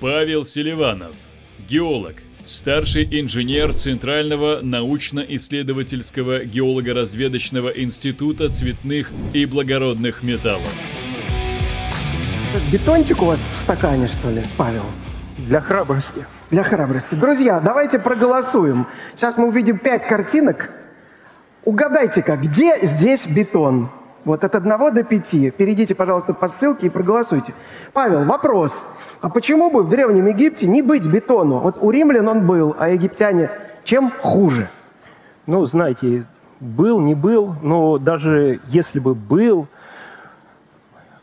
Павел Селиванов, геолог, старший инженер Центрального научно-исследовательского геолого-разведочного института цветных и благородных металлов. Бетончик у вас в стакане, что ли, Павел? Для храбрости. Для храбрости. Друзья, давайте проголосуем. Сейчас мы увидим пять картинок. Угадайте-ка, где здесь бетон? Вот от одного до пяти. Перейдите, пожалуйста, по ссылке и проголосуйте. Павел, вопрос. А почему бы в Древнем Египте не быть бетону? Вот у римлян он был, а египтяне чем хуже? Ну, знаете, был, не был, но даже если бы был,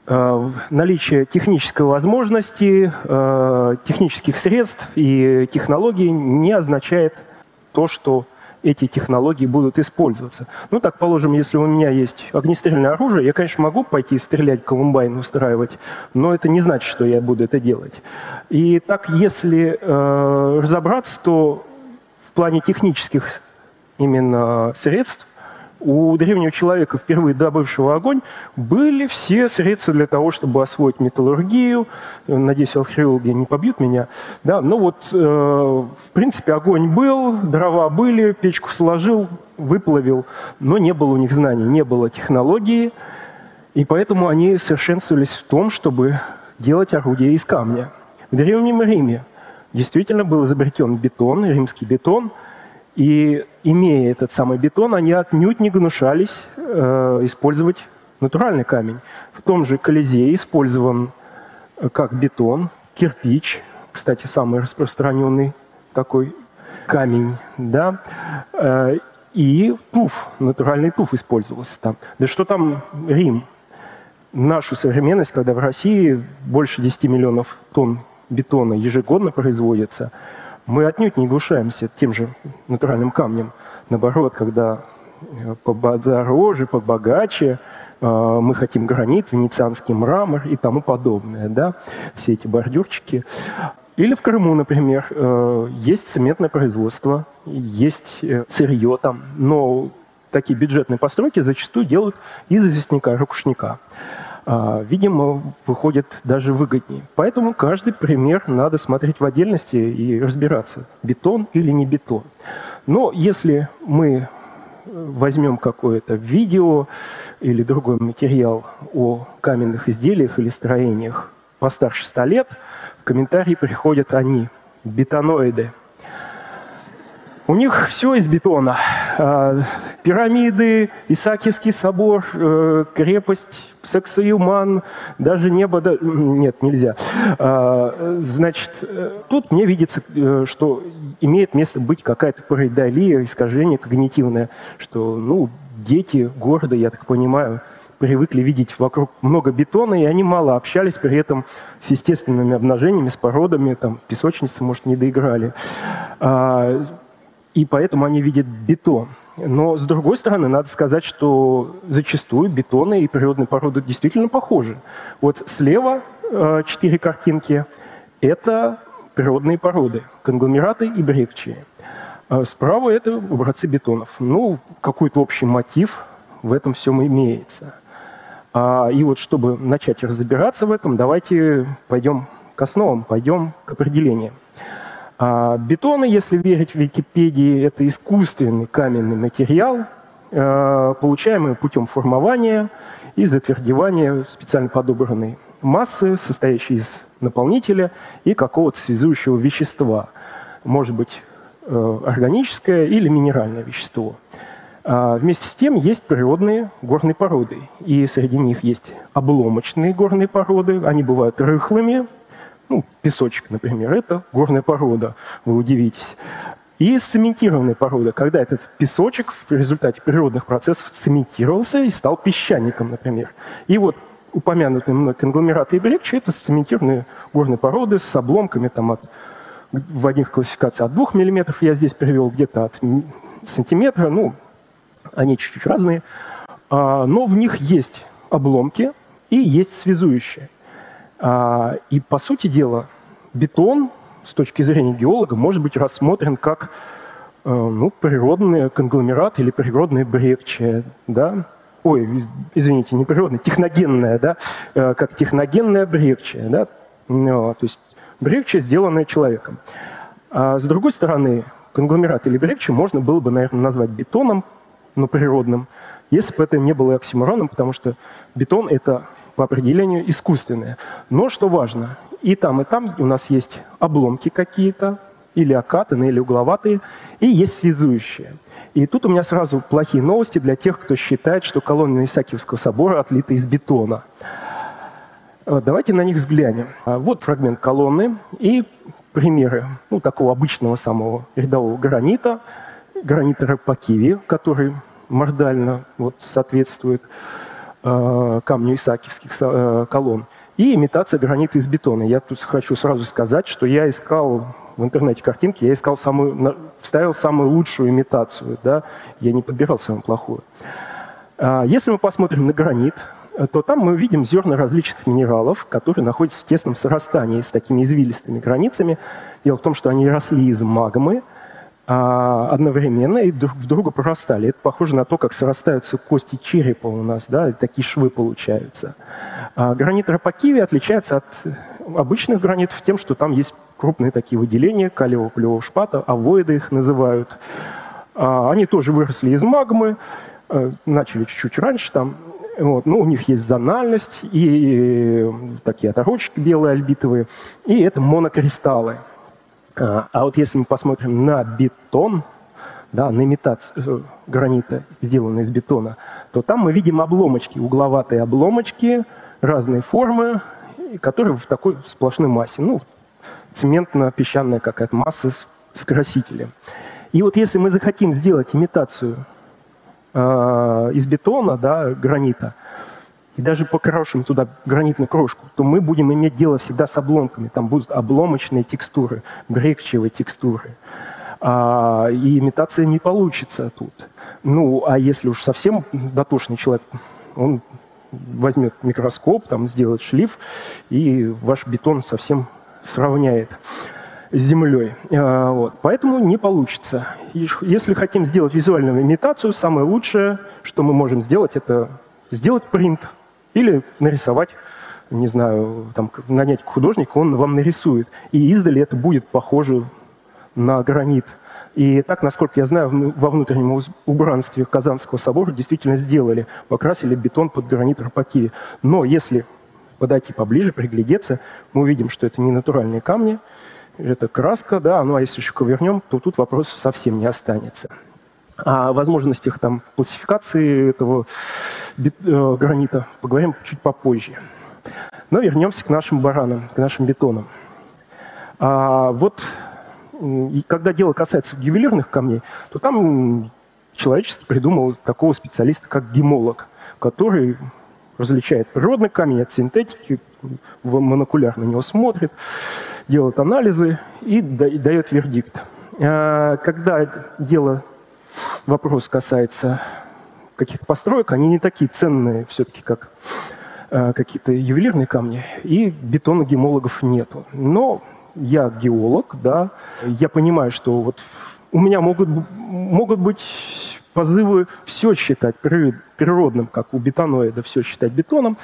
э, наличие технической возможности, э, технических средств и технологий не означает то, что эти технологии будут использоваться. Ну, так положим, если у меня есть огнестрельное оружие, я, конечно, могу пойти стрелять, колумбайн устраивать, но это не значит, что я буду это делать. И так, если э, разобраться, то в плане технических именно средств у древнего человека, впервые добывшего огонь, были все средства для того, чтобы освоить металлургию. Надеюсь, археологи не побьют меня. Да, ну вот, э, в принципе, огонь был, дрова были, печку сложил, выплавил, но не было у них знаний, не было технологии, и поэтому они совершенствовались в том, чтобы делать орудия из камня. В Древнем Риме действительно был изобретен бетон, римский бетон – и имея этот самый бетон, они отнюдь не гнушались э, использовать натуральный камень. В том же Колизее использован э, как бетон, кирпич, кстати, самый распространенный такой камень, да, э, и туф, натуральный туф использовался там. Да что там Рим? Нашу современность, когда в России больше 10 миллионов тонн бетона ежегодно производится – мы отнюдь не глушаемся тем же натуральным камнем. Наоборот, когда э, подороже, побогаче, э, мы хотим гранит, венецианский мрамор и тому подобное, да, все эти бордюрчики. Или в Крыму, например, э, есть цементное производство, есть сырье там, но такие бюджетные постройки зачастую делают из известняка, ракушника. А, видимо, выходит даже выгоднее. Поэтому каждый пример надо смотреть в отдельности и разбираться, бетон или не бетон. Но если мы возьмем какое-то видео или другой материал о каменных изделиях или строениях постарше 100 лет, в комментарии приходят они, бетоноиды – у них все из бетона. А, пирамиды, Исаакиевский собор, э, крепость, Сексуюман, даже небо... Нет, нельзя. А, значит, э, тут мне видится, э, что имеет место быть какая-то паридолия, искажение когнитивное, что, ну, дети города, я так понимаю, привыкли видеть вокруг много бетона, и они мало общались при этом с естественными обнажениями, с породами, там, песочницы, может, не доиграли. И поэтому они видят бетон. Но, с другой стороны, надо сказать, что зачастую бетоны и природные породы действительно похожи. Вот слева э, четыре картинки – это природные породы, конгломераты и брекчии. А справа – это образцы бетонов. Ну, какой-то общий мотив в этом всем имеется. А, и вот чтобы начать разбираться в этом, давайте пойдем к основам, пойдем к определениям. А бетоны, если верить Википедии, это искусственный каменный материал, э, получаемый путем формования и затвердевания специально подобранной массы, состоящей из наполнителя и какого-то связующего вещества. Может быть, э, органическое или минеральное вещество. А вместе с тем есть природные горные породы. И среди них есть обломочные горные породы. Они бывают рыхлыми, ну, песочек, например, это горная порода, вы удивитесь. И цементированная порода, когда этот песочек в результате природных процессов цементировался и стал песчаником, например. И вот упомянутые мной конгломераты и брекчи – это цементированные горные породы с обломками там, от, в одних классификациях от 2 мм, я здесь привел где-то от сантиметра, ну, они чуть-чуть разные. А, но в них есть обломки и есть связующие. А, и, по сути дела, бетон с точки зрения геолога может быть рассмотрен как э, ну, природный конгломерат или природное брекчие, да? Ой, извините, не природное, техногенное, да? Э, как техногенное брекчие, да? Ну, то есть Брекче, сделанное человеком. А с другой стороны, конгломерат или брекче можно было бы, наверное, назвать бетоном, но природным, если бы это не было оксимороном, потому что бетон – это по определению искусственное. Но что важно, и там, и там у нас есть обломки какие-то, или окатанные, или угловатые, и есть связующие. И тут у меня сразу плохие новости для тех, кто считает, что колонны Исаакиевского собора отлиты из бетона. Давайте на них взглянем. А вот фрагмент колонны и примеры ну, такого обычного самого рядового гранита, гранита Рапакиви, который мордально вот, соответствует э, камню исаакиевских э, колонн, и имитация гранита из бетона. Я тут хочу сразу сказать, что я искал в интернете картинки, я искал самую, вставил самую лучшую имитацию, да, я не подбирал самую плохую. А, если мы посмотрим на гранит, то там мы видим зерна различных минералов, которые находятся в тесном срастании с такими извилистыми границами. Дело в том, что они росли из магмы, одновременно и друг в друга прорастали. Это похоже на то, как срастаются кости черепа у нас, да, и такие швы получаются. А гранит Рапакиви отличается от обычных гранитов тем, что там есть крупные такие выделения калиевого плевого шпата, авоиды их называют. А они тоже выросли из магмы, э, начали чуть-чуть раньше там. Вот. Ну, у них есть зональность и такие оторочки белые альбитовые, и это монокристаллы. А, а вот если мы посмотрим на бетон, да, на имитацию э, гранита, сделанную из бетона, то там мы видим обломочки, угловатые обломочки разной формы, которые в такой сплошной массе. Ну, цементно-песчаная какая-то масса с, с красителем. И вот если мы захотим сделать имитацию э, из бетона, да, гранита, и даже покрошим туда гранитную крошку, то мы будем иметь дело всегда с обломками. Там будут обломочные текстуры, брекчевые текстуры. А, и имитация не получится тут. Ну, а если уж совсем дотошный человек, он возьмет микроскоп, там сделает шлиф, и ваш бетон совсем сравняет с землей. А, вот. Поэтому не получится. Если хотим сделать визуальную имитацию, самое лучшее, что мы можем сделать, это сделать принт или нарисовать, не знаю, там, нанять художника, он вам нарисует. И издали это будет похоже на гранит. И так, насколько я знаю, во внутреннем убранстве Казанского собора действительно сделали. Покрасили бетон под гранит Рапаки. Но если подойти поближе, приглядеться, мы увидим, что это не натуральные камни, это краска, да, ну а если еще ковернем, то тут вопрос совсем не останется. О возможностях там классификации этого э, гранита поговорим чуть попозже. Но вернемся к нашим баранам, к нашим бетонам. А вот и когда дело касается ювелирных камней, то там человечество придумало такого специалиста, как гемолог, который различает природный камень от синтетики, монокуляр на него смотрит, делает анализы и дает вердикт. А когда дело вопрос касается каких-то построек, они не такие ценные все-таки, как э, какие-то ювелирные камни, и бетона гемологов нету. Но я геолог, да, я понимаю, что вот у меня могут, могут быть позывы все считать природным, как у бетоноида все считать бетоном,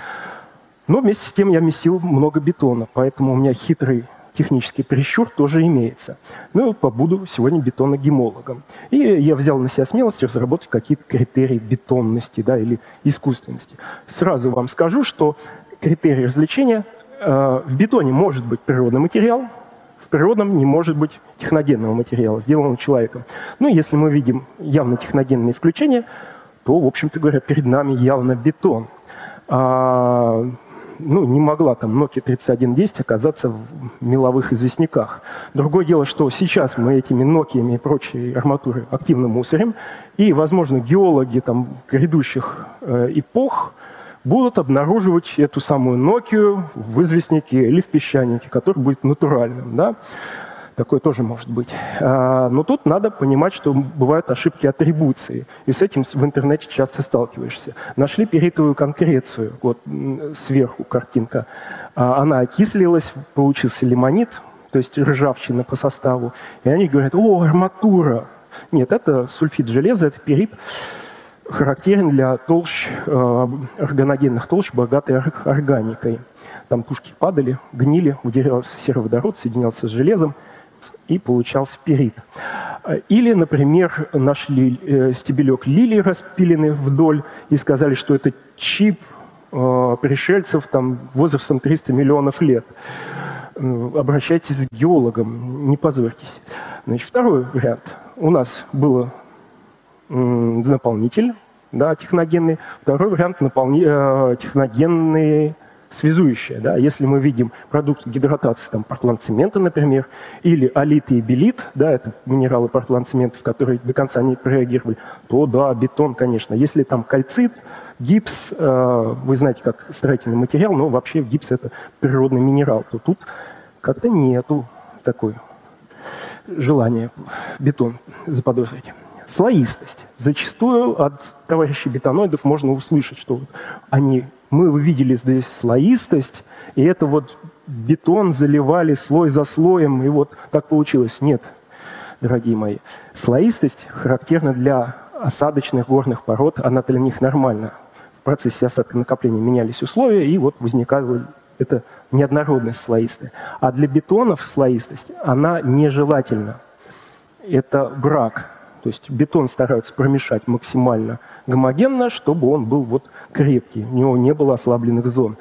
но вместе с тем я месил много бетона, поэтому у меня хитрый технический прищур тоже имеется. Ну, побуду сегодня бетоногемологом. И я взял на себя смелость разработать какие-то критерии бетонности да, или искусственности. Сразу вам скажу, что критерий развлечения э, в бетоне может быть природный материал, в природном не может быть техногенного материала, сделанного человеком. Ну, если мы видим явно техногенные включения, то, в общем-то говоря, перед нами явно бетон. А, ну, не могла там Nokia 3110 оказаться в меловых известняках. Другое дело, что сейчас мы этими Nokia и прочей арматуры активно мусорим, и, возможно, геологи там грядущих э, эпох будут обнаруживать эту самую Nokia в известняке или в песчанике, который будет натуральным. Да? Такое тоже может быть. А, но тут надо понимать, что бывают ошибки атрибуции. И с этим в интернете часто сталкиваешься. Нашли перитовую конкрецию. Вот сверху картинка. А, она окислилась, получился лимонит, то есть ржавчина по составу. И они говорят, о, арматура. Нет, это сульфид железа, это перит. характерен для толщ, э, органогенных толщ, богатой органикой. Там тушки падали, гнили, выделялся сероводород, соединялся с железом, и получался перит. Или, например, нашли э, стебелек лилии распиленный вдоль и сказали, что это чип э, пришельцев там, возрастом 300 миллионов лет. Обращайтесь к геологам, не позорьтесь. Значит, второй вариант. У нас был наполнитель да, техногенный. Второй вариант наполни... Э, связующее. Да? Если мы видим продукт гидратации там, портландцемента, например, или алит и белит, да, это минералы портландцементов, которые до конца не прореагировали, то да, бетон, конечно. Если там кальцит, гипс, э, вы знаете, как строительный материал, но вообще гипс это природный минерал, то тут как-то нету такой желания бетон заподозрить. Слоистость. Зачастую от товарищей бетоноидов можно услышать, что они мы увидели здесь слоистость, и это вот бетон заливали слой за слоем, и вот так получилось. Нет, дорогие мои. Слоистость характерна для осадочных горных пород, она для них нормальна. В процессе осадка накопления менялись условия, и вот возникала эта неоднородность слоистая. А для бетонов слоистость, она нежелательна. Это брак. То есть бетон стараются промешать максимально гомогенно, чтобы он был вот крепкий, у него не было ослабленных зон.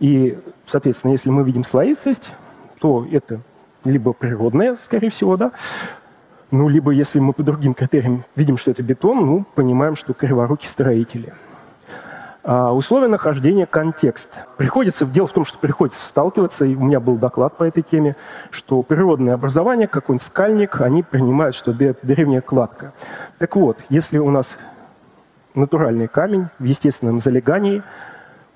И, соответственно, если мы видим слоистость, то это либо природное, скорее всего, да, ну, либо если мы по другим критериям видим, что это бетон, ну, понимаем, что криворуки строители – условия нахождения – контекст. Приходится, дело в том, что приходится сталкиваться, и у меня был доклад по этой теме, что природное образование, какой-нибудь скальник, они принимают, что древняя кладка. Так вот, если у нас натуральный камень в естественном залегании,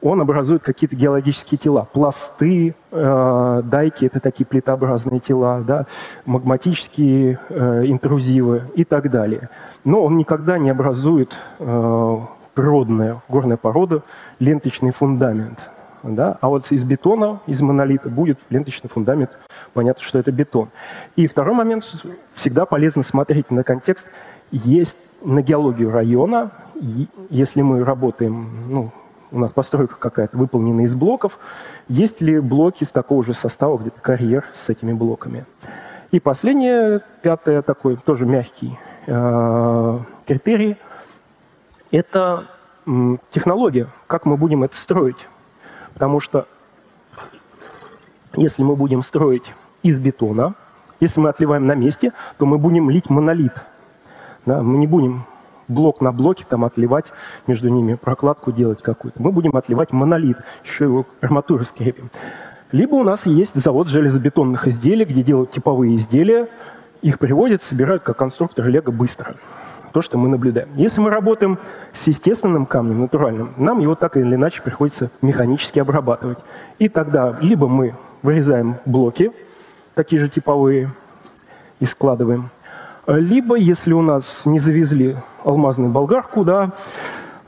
он образует какие-то геологические тела. Пласты, э, дайки – это такие плитообразные тела, да, магматические э, интрузивы и так далее. Но он никогда не образует э, природная горная порода, ленточный фундамент. Да? А вот из бетона, из монолита будет ленточный фундамент, понятно, что это бетон. И второй момент, всегда полезно смотреть на контекст. Есть на геологию района, если мы работаем, ну, у нас постройка какая-то выполнена из блоков, есть ли блоки с такого же состава, где-то карьер с этими блоками. И последнее, пятое, такой тоже мягкий э, критерий – это технология, как мы будем это строить. Потому что если мы будем строить из бетона, если мы отливаем на месте, то мы будем лить монолит. Да, мы не будем блок на блоке там отливать, между ними прокладку делать какую-то. Мы будем отливать монолит, еще его арматуры скрепим. Либо у нас есть завод железобетонных изделий, где делают типовые изделия, их приводят, собирают как конструктор Лего быстро то, что мы наблюдаем. Если мы работаем с естественным камнем, натуральным, нам его так или иначе приходится механически обрабатывать. И тогда либо мы вырезаем блоки, такие же типовые, и складываем, либо, если у нас не завезли алмазную болгарку, да,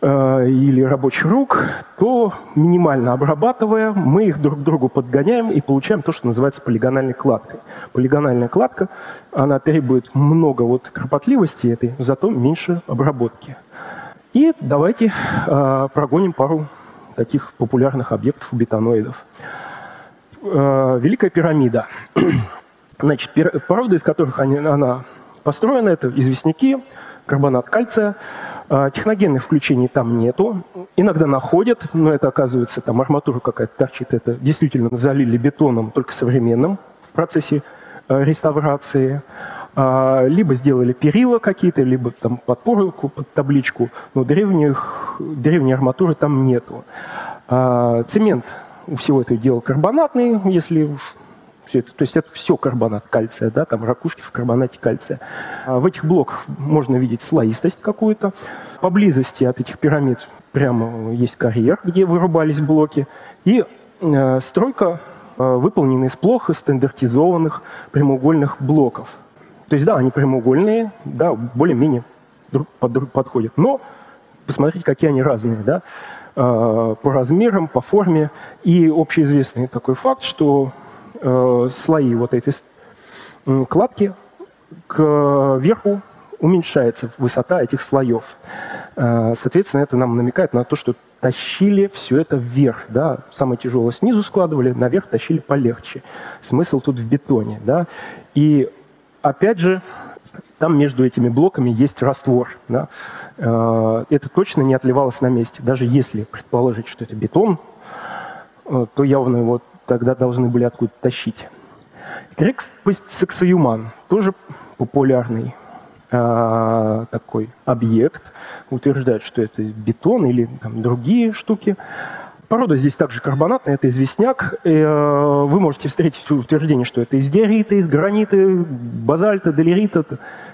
или рабочих рук, то минимально обрабатывая, мы их друг к другу подгоняем и получаем то, что называется полигональной кладкой. Полигональная кладка, она требует много вот кропотливости этой, зато меньше обработки. И давайте э, прогоним пару таких популярных объектов у бетоноидов. Э, Великая пирамида. Значит, породы, из которых они, она построена, это известняки, карбонат кальция – техногенных включений там нету. Иногда находят, но это оказывается там арматура какая-то торчит. Это действительно залили бетоном, только современным в процессе э, реставрации. А, либо сделали перила какие-то, либо там подпору под табличку. Но древних, древней арматуры там нету. А, цемент у всего этого дела карбонатный, если уж все это, то есть это все карбонат кальция, да, там ракушки в карбонате кальция. А в этих блоках можно видеть слоистость какую-то. Поблизости от этих пирамид прямо есть карьер, где вырубались блоки. И э, стройка э, выполнена из плохо стандартизованных прямоугольных блоков. То есть, да, они прямоугольные, да, более-менее друг под друг подходят. Но посмотрите, какие они разные, да, э, по размерам, по форме. И общеизвестный такой факт, что слои вот этой кладки к верху уменьшается высота этих слоев. Э, соответственно, это нам намекает на то, что тащили все это вверх, да, самое тяжелое снизу складывали, наверх тащили полегче. Смысл тут в бетоне, да. И опять же, там между этими блоками есть раствор, да. Э, это точно не отливалось на месте. Даже если предположить, что это бетон, э, то явно его тогда должны были откуда-то тащить. Крексаксоюман тоже популярный э, такой объект. Утверждают, что это бетон или там, другие штуки. Порода здесь также карбонатная, это известняк. Э, вы можете встретить утверждение, что это из диорита, из гранита, базальта, долерита.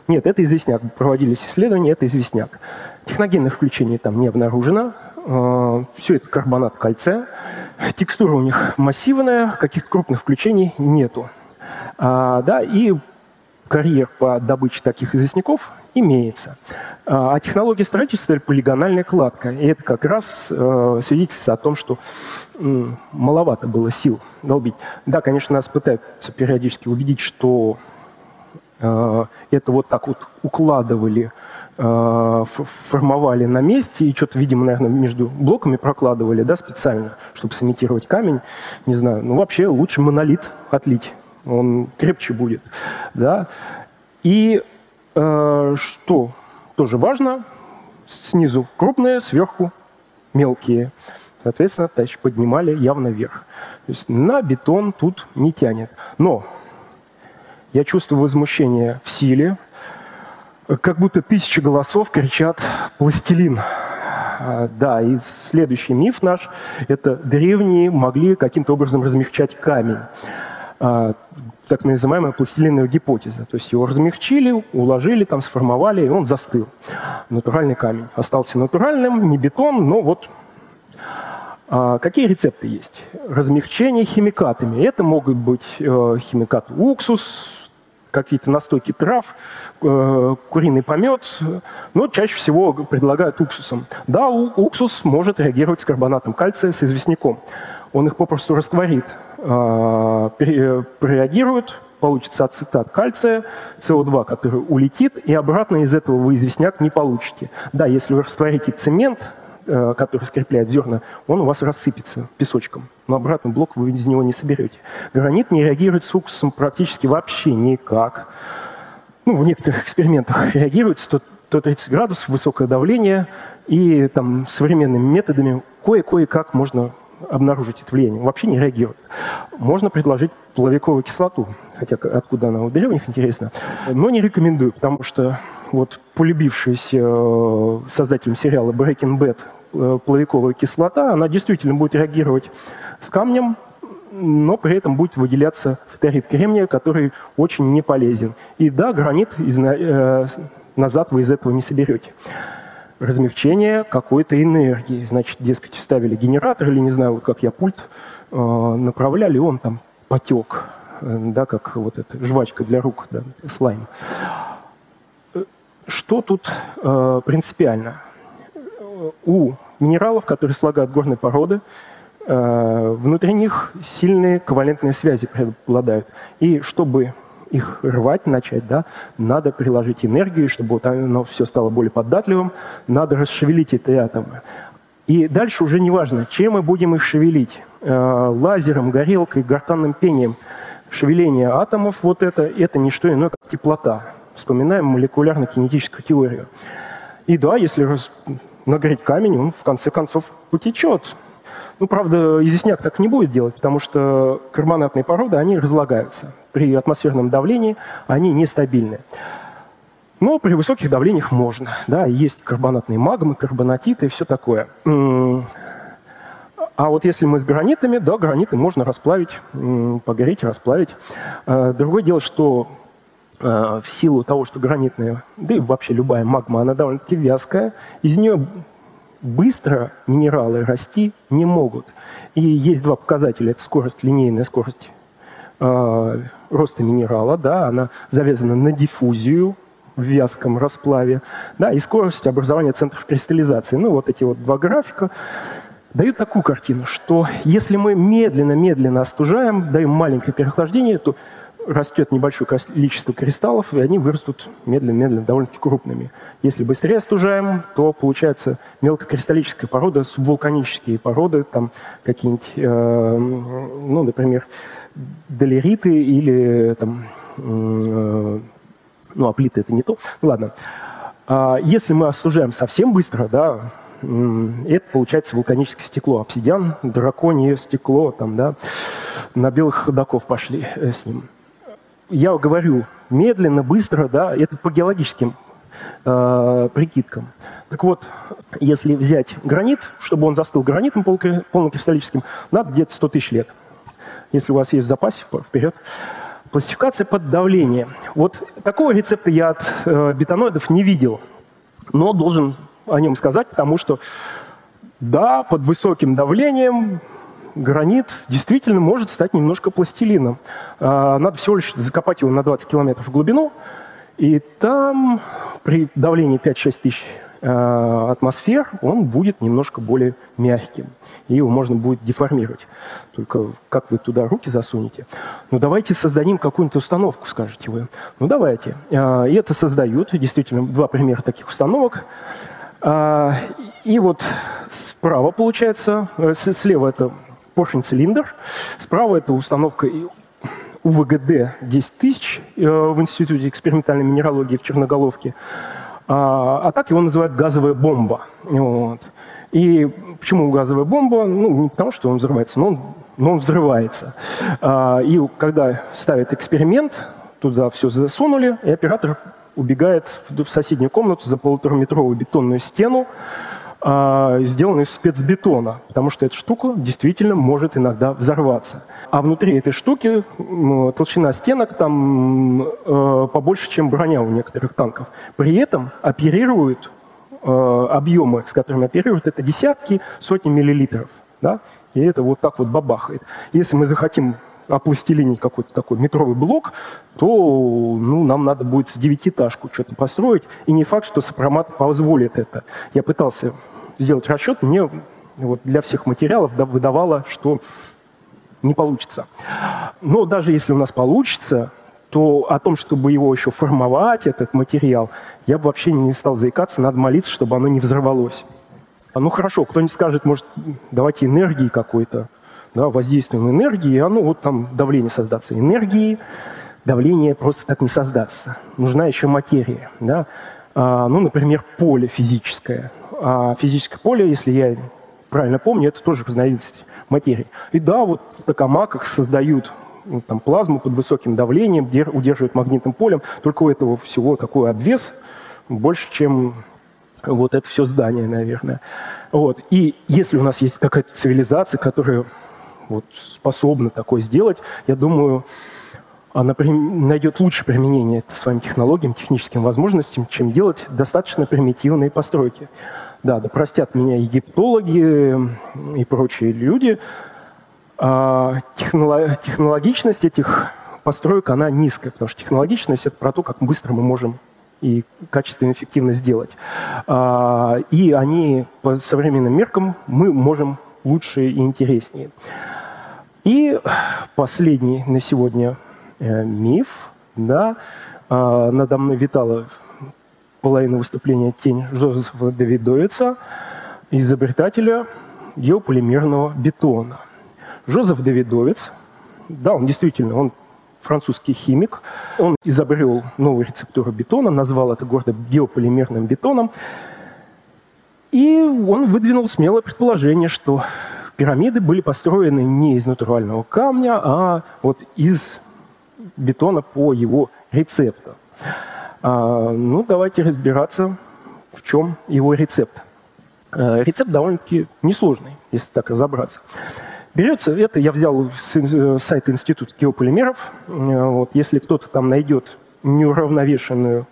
Нет, это известняк. Проводились исследования, это известняк. Техногенных включений там не обнаружено. Э, все это карбонат кальция. Текстура у них массивная, каких крупных включений нету. А, да, и карьер по добыче таких известняков имеется. А, а технология строительства – это полигональная кладка. И это как раз э, свидетельство о том, что э, маловато было сил долбить. Да, конечно, нас пытаются периодически убедить, что э, это вот так вот укладывали, формовали на месте и что-то, видимо, наверное, между блоками прокладывали, да, специально, чтобы сымитировать камень. Не знаю, ну вообще лучше монолит отлить он крепче будет. Да? И э, что тоже важно, снизу крупные, сверху мелкие. Соответственно, тащ поднимали явно вверх. То есть на бетон тут не тянет. Но я чувствую возмущение в силе, как будто тысячи голосов кричат «пластилин». А, да, и следующий миф наш – это древние могли каким-то образом размягчать камень. А, так называемая пластилиновая гипотеза. То есть его размягчили, уложили, там сформовали, и он застыл. Натуральный камень. Остался натуральным, не бетон, но вот а какие рецепты есть? Размягчение химикатами. Это могут быть э, химикат уксус, какие-то настойки трав, э, куриный помет, но чаще всего предлагают уксусом. Да, уксус может реагировать с карбонатом кальция, с известняком. Он их попросту растворит э, прореагирует, получится ацетат кальция, СО2, который улетит, и обратно из этого вы известняк не получите. Да, если вы растворите цемент, который скрепляет зерна, он у вас рассыпется песочком, но обратно блок вы из него не соберете. Гранит не реагирует с уксусом практически вообще никак. Ну, в некоторых экспериментах реагирует 100, 130 градусов, высокое давление, и там современными методами кое-кое-как можно обнаружить это влияние, вообще не реагирует. Можно предложить плавиковую кислоту, хотя откуда она у древних, интересно, но не рекомендую, потому что вот полюбившаяся э, создателем сериала Breaking Bad э, плавиковая кислота, она действительно будет реагировать с камнем, но при этом будет выделяться фторид кремния, который очень не полезен. И да, гранит из, э, назад вы из этого не соберете размягчение какой-то энергии. Значит, дескать, ставили генератор или, не знаю, вот как я пульт э, направляли, он там потек, э, да, как вот эта жвачка для рук, да, слайм. Что тут э, принципиально? У минералов, которые слагают горные породы, э, внутри них сильные ковалентные связи преобладают. И чтобы их рвать начать, да, надо приложить энергию, чтобы вот оно все стало более податливым, надо расшевелить эти атомы. И дальше уже не важно, чем мы будем их шевелить. Э, лазером, горелкой, гортанным пением. Шевеление атомов, вот это, это не что иное, как теплота. Вспоминаем молекулярно-кинетическую теорию. И да, если. Нагреть камень, он в конце концов потечет. Ну, правда, известняк так не будет делать, потому что карбонатные породы, они разлагаются. При атмосферном давлении они нестабильны. Но при высоких давлениях можно. Да, есть карбонатные магмы, карбонатиты и все такое. А вот если мы с гранитами, да, граниты можно расплавить, погореть, расплавить. А, другое дело, что в силу того, что гранитная, да и вообще любая магма, она довольно-таки вязкая, из нее быстро минералы расти не могут. И есть два показателя. Это скорость, линейная скорость э, роста минерала, да, она завязана на диффузию в вязком расплаве, да, и скорость образования центров кристаллизации. Ну, вот эти вот два графика дают такую картину, что если мы медленно-медленно остужаем, даем маленькое переохлаждение, то растет небольшое количество кристаллов, и они вырастут медленно-медленно, довольно-таки крупными. Если быстрее остужаем, то получается мелкокристаллическая порода, субвулканические породы, там какие-нибудь, э, ну, например, долериты или там, э, ну, аплиты это не то. Ну, ладно. А если мы остужаем совсем быстро, да, это получается вулканическое стекло, обсидиан, драконье стекло, там, да, на белых ходаков пошли э, с ним. Я говорю медленно, быстро, да, это по геологическим э, прикидкам. Так вот, если взять гранит, чтобы он застыл гранитом полнокристаллическим, надо где-то 100 тысяч лет. Если у вас есть в запасе, вперед. Пластификация под давлением. Вот такого рецепта я от э, бетоноидов не видел, но должен о нем сказать, потому что да, под высоким давлением гранит действительно может стать немножко пластилином. Э, надо всего лишь закопать его на 20 километров в глубину, и там при давлении 5-6 тысяч Э, атмосфер, он будет немножко более мягким. И его можно будет деформировать. Только как вы туда руки засунете? Ну, давайте создадим какую-нибудь установку, скажете вы. Ну, давайте. Э, и это создают. Действительно, два примера таких установок. Э, и вот справа, получается, слева это поршень-цилиндр, справа это установка УВГД 10 тысяч в Институте экспериментальной минералогии в Черноголовке. А, а так его называют газовая бомба. Вот. И почему газовая бомба? Ну, не потому, что он взрывается, но он, но он взрывается. А, и когда ставят эксперимент, туда все засунули, и оператор убегает в соседнюю комнату за полутораметровую бетонную стену, а, сделанную из спецбетона, потому что эта штука действительно может иногда взорваться. А внутри этой штуки толщина стенок там э, побольше, чем броня у некоторых танков. При этом оперируют э, объемы, с которыми оперируют, это десятки, сотни миллилитров. Да? И это вот так вот бабахает. Если мы захотим опластилинить какой-то такой метровый блок, то ну, нам надо будет с девятиэтажку что-то построить. И не факт, что сопромат позволит это. Я пытался сделать расчет, мне вот для всех материалов выдавало, что не получится. Но даже если у нас получится, то о том, чтобы его еще формовать, этот материал, я бы вообще не стал заикаться, надо молиться, чтобы оно не взорвалось. А ну хорошо, кто-нибудь скажет, может, давайте энергии какой-то, да, воздействием энергии, и оно вот там давление создаться. Энергии, давление просто так не создаться. Нужна еще материя, да. А, ну, например, поле физическое. А физическое поле, если я правильно помню, это тоже разновидность материи. И да, вот в токамаках создают ну, там, плазму под высоким давлением, удерживают магнитным полем. Только у этого всего такой обвес больше, чем вот это все здание, наверное. Вот. И если у нас есть какая-то цивилизация, которая вот, способна такое сделать, я думаю, она найдет лучше применение своим технологиям, техническим возможностям, чем делать достаточно примитивные постройки. Да, да простят меня египтологи и прочие люди. А технологичность этих построек, она низкая, потому что технологичность – это про то, как быстро мы можем и качественно и эффективно сделать. А, и они по современным меркам мы можем лучше и интереснее. И последний на сегодня э, миф, да, э, надо мной витала половина выступления тень Жозефа Давидовица, изобретателя геополимерного бетона. Жозеф Давидовец, да, он действительно, он французский химик, он изобрел новую рецептуру бетона, назвал это гордо геополимерным бетоном, и он выдвинул смелое предположение, что пирамиды были построены не из натурального камня, а вот из бетона по его рецепту. А, ну, давайте разбираться, в чем его рецепт. А, рецепт довольно-таки несложный, если так разобраться. Берется, это я взял с э, сайта Института геополимеров. Вот, если кто-то там найдет неуравновешенную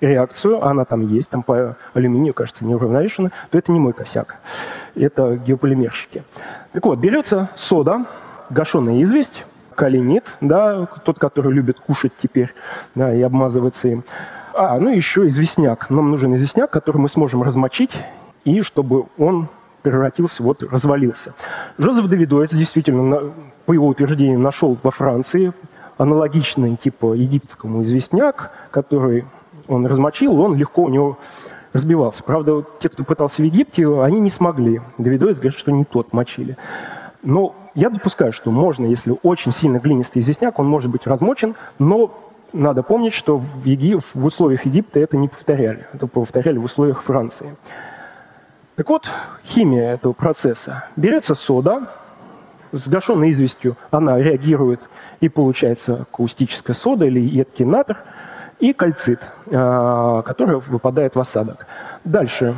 реакцию, она там есть, там по алюминию, кажется, неуравновешена, то это не мой косяк. Это геополимерщики. Так вот, берется сода, гашеная известь, калинит, да, тот, который любит кушать теперь, да, и обмазываться им. А, ну еще известняк. Нам нужен известняк, который мы сможем размочить, и чтобы он превратился, вот развалился. Жозеф Давидовец действительно, по его утверждению, нашел во Франции аналогичный типа египетскому известняк, который он размочил, он легко у него разбивался. Правда, те, кто пытался в Египте, они не смогли. Давидовец говорит, что не тот мочили. Но я допускаю, что можно, если очень сильно глинистый известняк, он может быть размочен, но надо помнить, что в, Егип... в условиях Египта это не повторяли. Это повторяли в условиях Франции. Так вот, химия этого процесса. Берется сода, сгашенной известью она реагирует, и получается каустическая сода или едкий натр, и кальцит, а, который выпадает в осадок. Дальше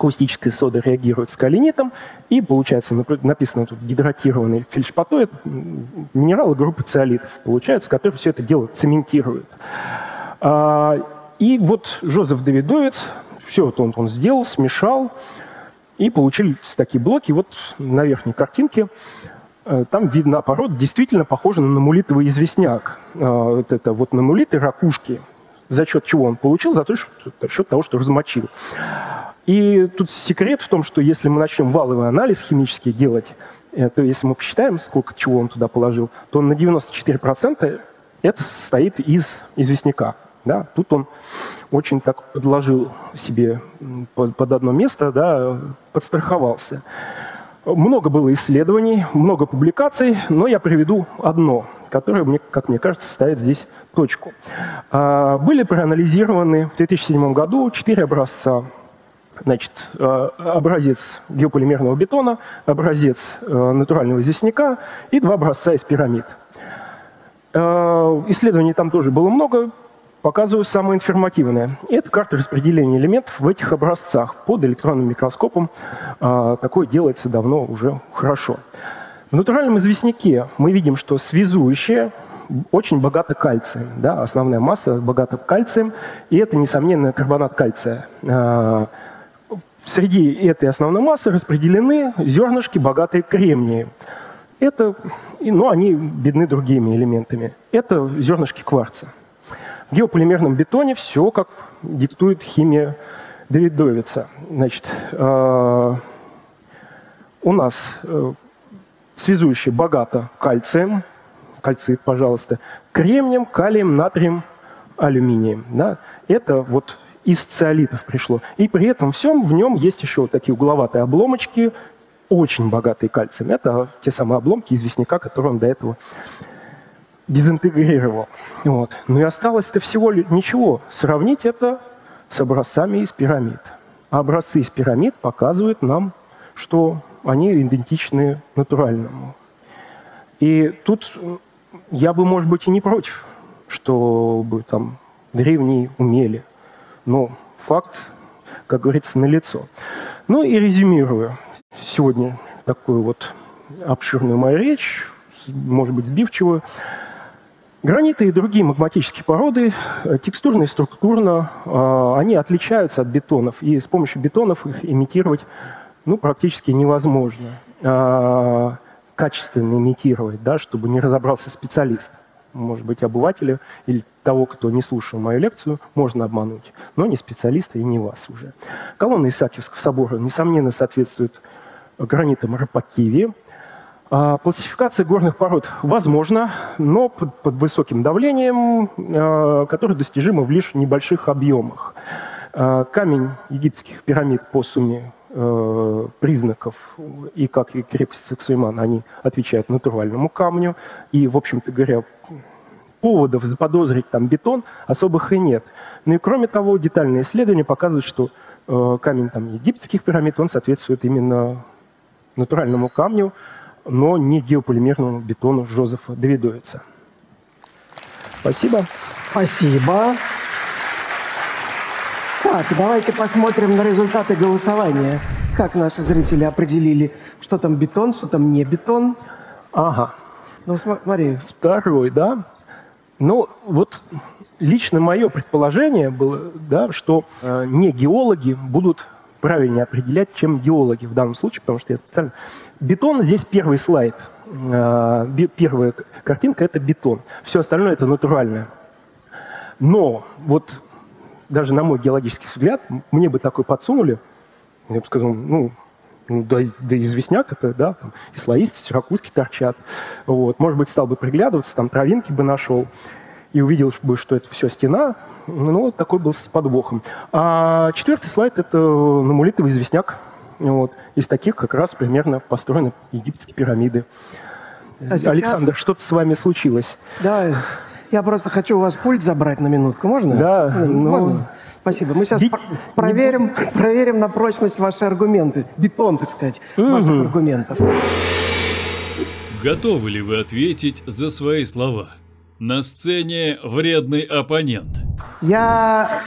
каустическая сода реагирует с калинитом, и получается, написано тут гидратированный фельдшпатоид, минералы группы циолитов получаются, которые все это дело цементируют. А, и вот Жозеф Давидовец все это он, он сделал, смешал, и получились такие блоки. Вот на верхней картинке э, там видно порода, действительно похожа на намулитовый известняк. Э, вот это вот намулиты ракушки. За счет чего он получил? За, то, что, за счет того, что размочил. И тут секрет в том, что если мы начнем валовый анализ химический делать, э, то если мы посчитаем, сколько чего он туда положил, то на 94% это состоит из известняка. Да? Тут он очень так подложил себе под, под одно место, да, подстраховался. Много было исследований, много публикаций, но я приведу одно, которое, мне, как мне кажется, ставит здесь точку. А, были проанализированы в 2007 году четыре образца. Значит, а, образец геополимерного бетона, образец а, натурального известняка и два образца из пирамид. Исследований там тоже было много, Показываю самое информативное. Это карта распределения элементов в этих образцах под электронным микроскопом. Такое делается давно уже хорошо. В натуральном известняке мы видим, что связующее очень богато кальцием. Да? Основная масса богата кальцием, и это, несомненно, карбонат кальция. Среди этой основной массы распределены зернышки, богатые кремнием. Это, ну, они бедны другими элементами. Это зернышки кварца. В геополимерном бетоне все, как диктует химия Давидовица. Значит, э, у нас э, связующее богато кальцием, кальцит, пожалуйста, кремнием, калием, натрием, алюминием. Да? Это вот из циолитов пришло. И при этом всем в нем есть еще вот такие угловатые обломочки, очень богатые кальцием. Это те самые обломки известняка, которые он до этого дезинтегрировал. Вот. Ну и осталось-то всего ничего. Сравнить это с образцами из пирамид. А образцы из пирамид показывают нам, что они идентичны натуральному. И тут я бы, может быть, и не против, чтобы там древние умели. Но факт, как говорится, налицо. Ну и резюмирую сегодня такую вот обширную мою речь, может быть, сбивчивую. Граниты и другие магматические породы э, текстурно и структурно э, они отличаются от бетонов, и с помощью бетонов их имитировать ну, практически невозможно. Э, качественно имитировать, да, чтобы не разобрался специалист. Может быть, обывателя или того, кто не слушал мою лекцию, можно обмануть, но не специалиста и не вас уже. Колонна Исаакиевского собора, несомненно, соответствует гранитам Рапакиви, а, классификация горных пород возможна, но под, под высоким давлением, а, которое достижимо в лишь небольших объемах. А, камень египетских пирамид по сумме признаков, и как и крепость Саксуйман, они отвечают натуральному камню. И, в общем-то говоря, поводов заподозрить там бетон особых и нет. Ну и кроме того, детальные исследования показывают, что камень там, египетских пирамид, он соответствует именно натуральному камню, но не геополимерному бетону Жозефа Давидовица. Спасибо. Спасибо. Так, давайте посмотрим на результаты голосования. Как наши зрители определили, что там бетон, что там не бетон. Ага. Ну, смотри. Второй, да. Ну, вот лично мое предположение было, да, что э, не геологи будут правильнее определять, чем геологи в данном случае, потому что я специально... Бетон здесь первый слайд. А, первая картинка – это бетон. Все остальное – это натуральное. Но вот даже на мой геологический взгляд, мне бы такой подсунули, я бы сказал, ну, Ну, да, да известняк это, да, там и слоистость, ракушки торчат. Вот. Может быть, стал бы приглядываться, там травинки бы нашел и увидел бы, что это все стена. Ну, вот такой был с подвохом. А четвертый слайд – это намулитовый известняк. Вот. Из таких как раз примерно построены египетские пирамиды. А сейчас... Александр, что-то с вами случилось? Да, я просто хочу у вас пульт забрать на минутку. Можно? Да. Ну, Можно? Спасибо. Мы сейчас Бит... проверим, проверим на прочность ваши аргументы. Бетон, так сказать, угу. ваших аргументов. Готовы ли вы ответить за свои слова? На сцене вредный оппонент. Я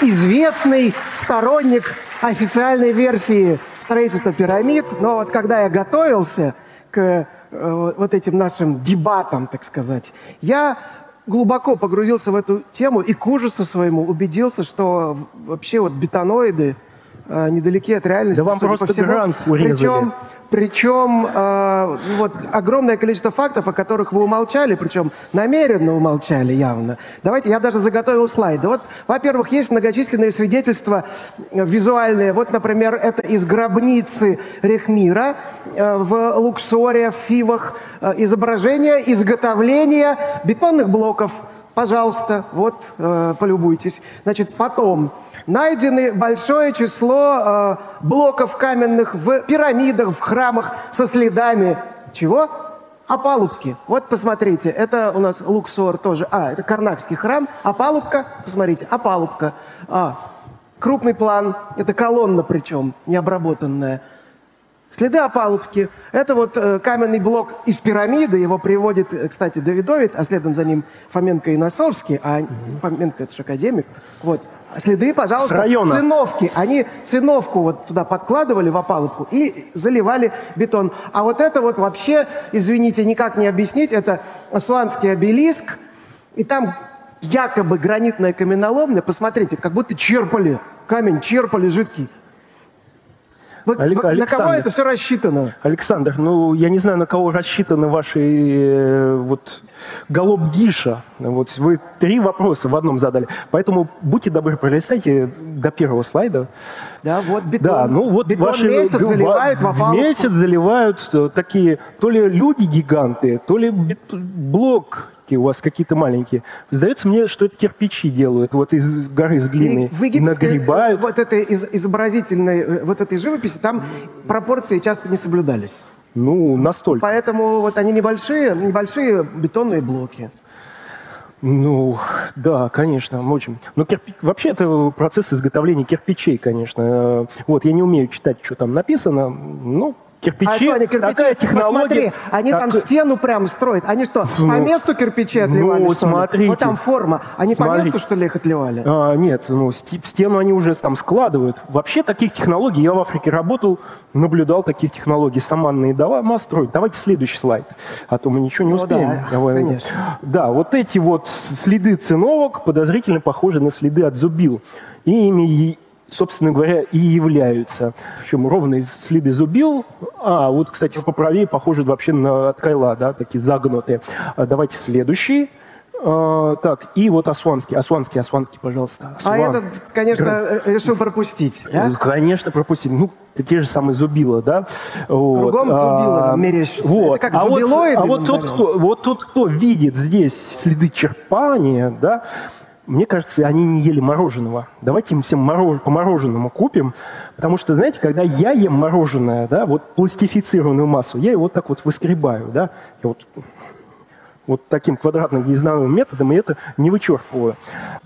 известный сторонник официальной версии строительства пирамид, но вот когда я готовился к э, вот этим нашим дебатам, так сказать, я глубоко погрузился в эту тему и к ужасу своему убедился, что вообще вот бетоноиды э, недалеки от реальности. Да вам просто грант урезали. Причем причем э, вот огромное количество фактов, о которых вы умолчали, причем намеренно умолчали явно. Давайте, я даже заготовил слайды. Вот, во-первых, есть многочисленные свидетельства э, визуальные. Вот, например, это из гробницы Рехмира э, в Луксоре, в Фивах, э, изображение изготовления бетонных блоков. Пожалуйста, вот, э, полюбуйтесь. Значит, потом найдены большое число э, блоков каменных в пирамидах, в храмах со следами чего? Опалубки. Вот посмотрите, это у нас Луксор тоже. А, это Карнакский храм. Опалубка, посмотрите, опалубка. А, крупный план, это колонна причем, необработанная. Следы опалубки. Это вот э, каменный блок из пирамиды. Его приводит, э, кстати, Давидовец, а следом за ним Фоменко и Носовский. А Фоменко это же академик. Вот. Следы, пожалуйста, С района. циновки. Они циновку вот туда подкладывали в опалубку и заливали бетон. А вот это вот вообще, извините, никак не объяснить. Это Асуанский обелиск. И там якобы гранитная каменоломня. Посмотрите, как будто черпали камень, черпали жидкий. Вот, Александр, на кого это все рассчитано? Александр, ну я не знаю, на кого рассчитаны ваши э, вот голоб Гиша. Вот вы три вопроса в одном задали. Поэтому будьте добры, пролистайте до первого слайда. Да, вот бетон. Да, ну вот бетон ваши месяц заливают в опалубку. Месяц заливают э, такие то ли люди-гиганты, то ли блок у вас какие-то маленькие. Сдается мне, что это кирпичи делают, вот из горы из глины в, нагребают. Вот этой из, изобразительной, э, вот этой живописи, там пропорции часто не соблюдались. Ну, настолько. Поэтому вот они небольшие, небольшие бетонные блоки. Ну, да, конечно, очень. Но кирпич... вообще это процесс изготовления кирпичей, конечно. Э, вот, я не умею читать, что там написано, ну, кирпичи, а что, они кирпичи, такая технология. Посмотри, они так... там стену прям строят. Они что, ну, по месту кирпичи отливали, ну, что смотрите. Вот там форма. Они смотрите. по месту, что ли, их отливали? А, нет, ну, стену они уже там складывают. Вообще таких технологий, я в Африке работал, наблюдал таких технологий. Саманные дома строить. Давайте следующий слайд, а то мы ничего не ну, успеем. Да, Давай. конечно. Да, вот эти вот следы циновок подозрительно похожи на следы от зубил. И ими собственно говоря, и являются. Причем ровные следы зубил. А, вот, кстати, по правее похожи вообще на ткайла, да, такие загнутые. А, давайте следующий. А, так, и вот Асуанский, Асуанский, Асуанский, пожалуйста. Асуан. А этот, конечно, Гр... решил пропустить, да? Конечно, пропустить. Ну, те же самые зубила, да? Вот. Кругом зубила а, мерещится. Вот. Это как а зубилоиды. Вот, а вот тот, кто, вот тот, кто видит здесь следы черпания, да, мне кажется, они не ели мороженого. Давайте им всем морож... по мороженому купим, потому что, знаете, когда я ем мороженое, да, вот пластифицированную массу, я его вот так вот выскребаю, да, я вот вот таким квадратным гнездовым методом, и это не вычерпываю.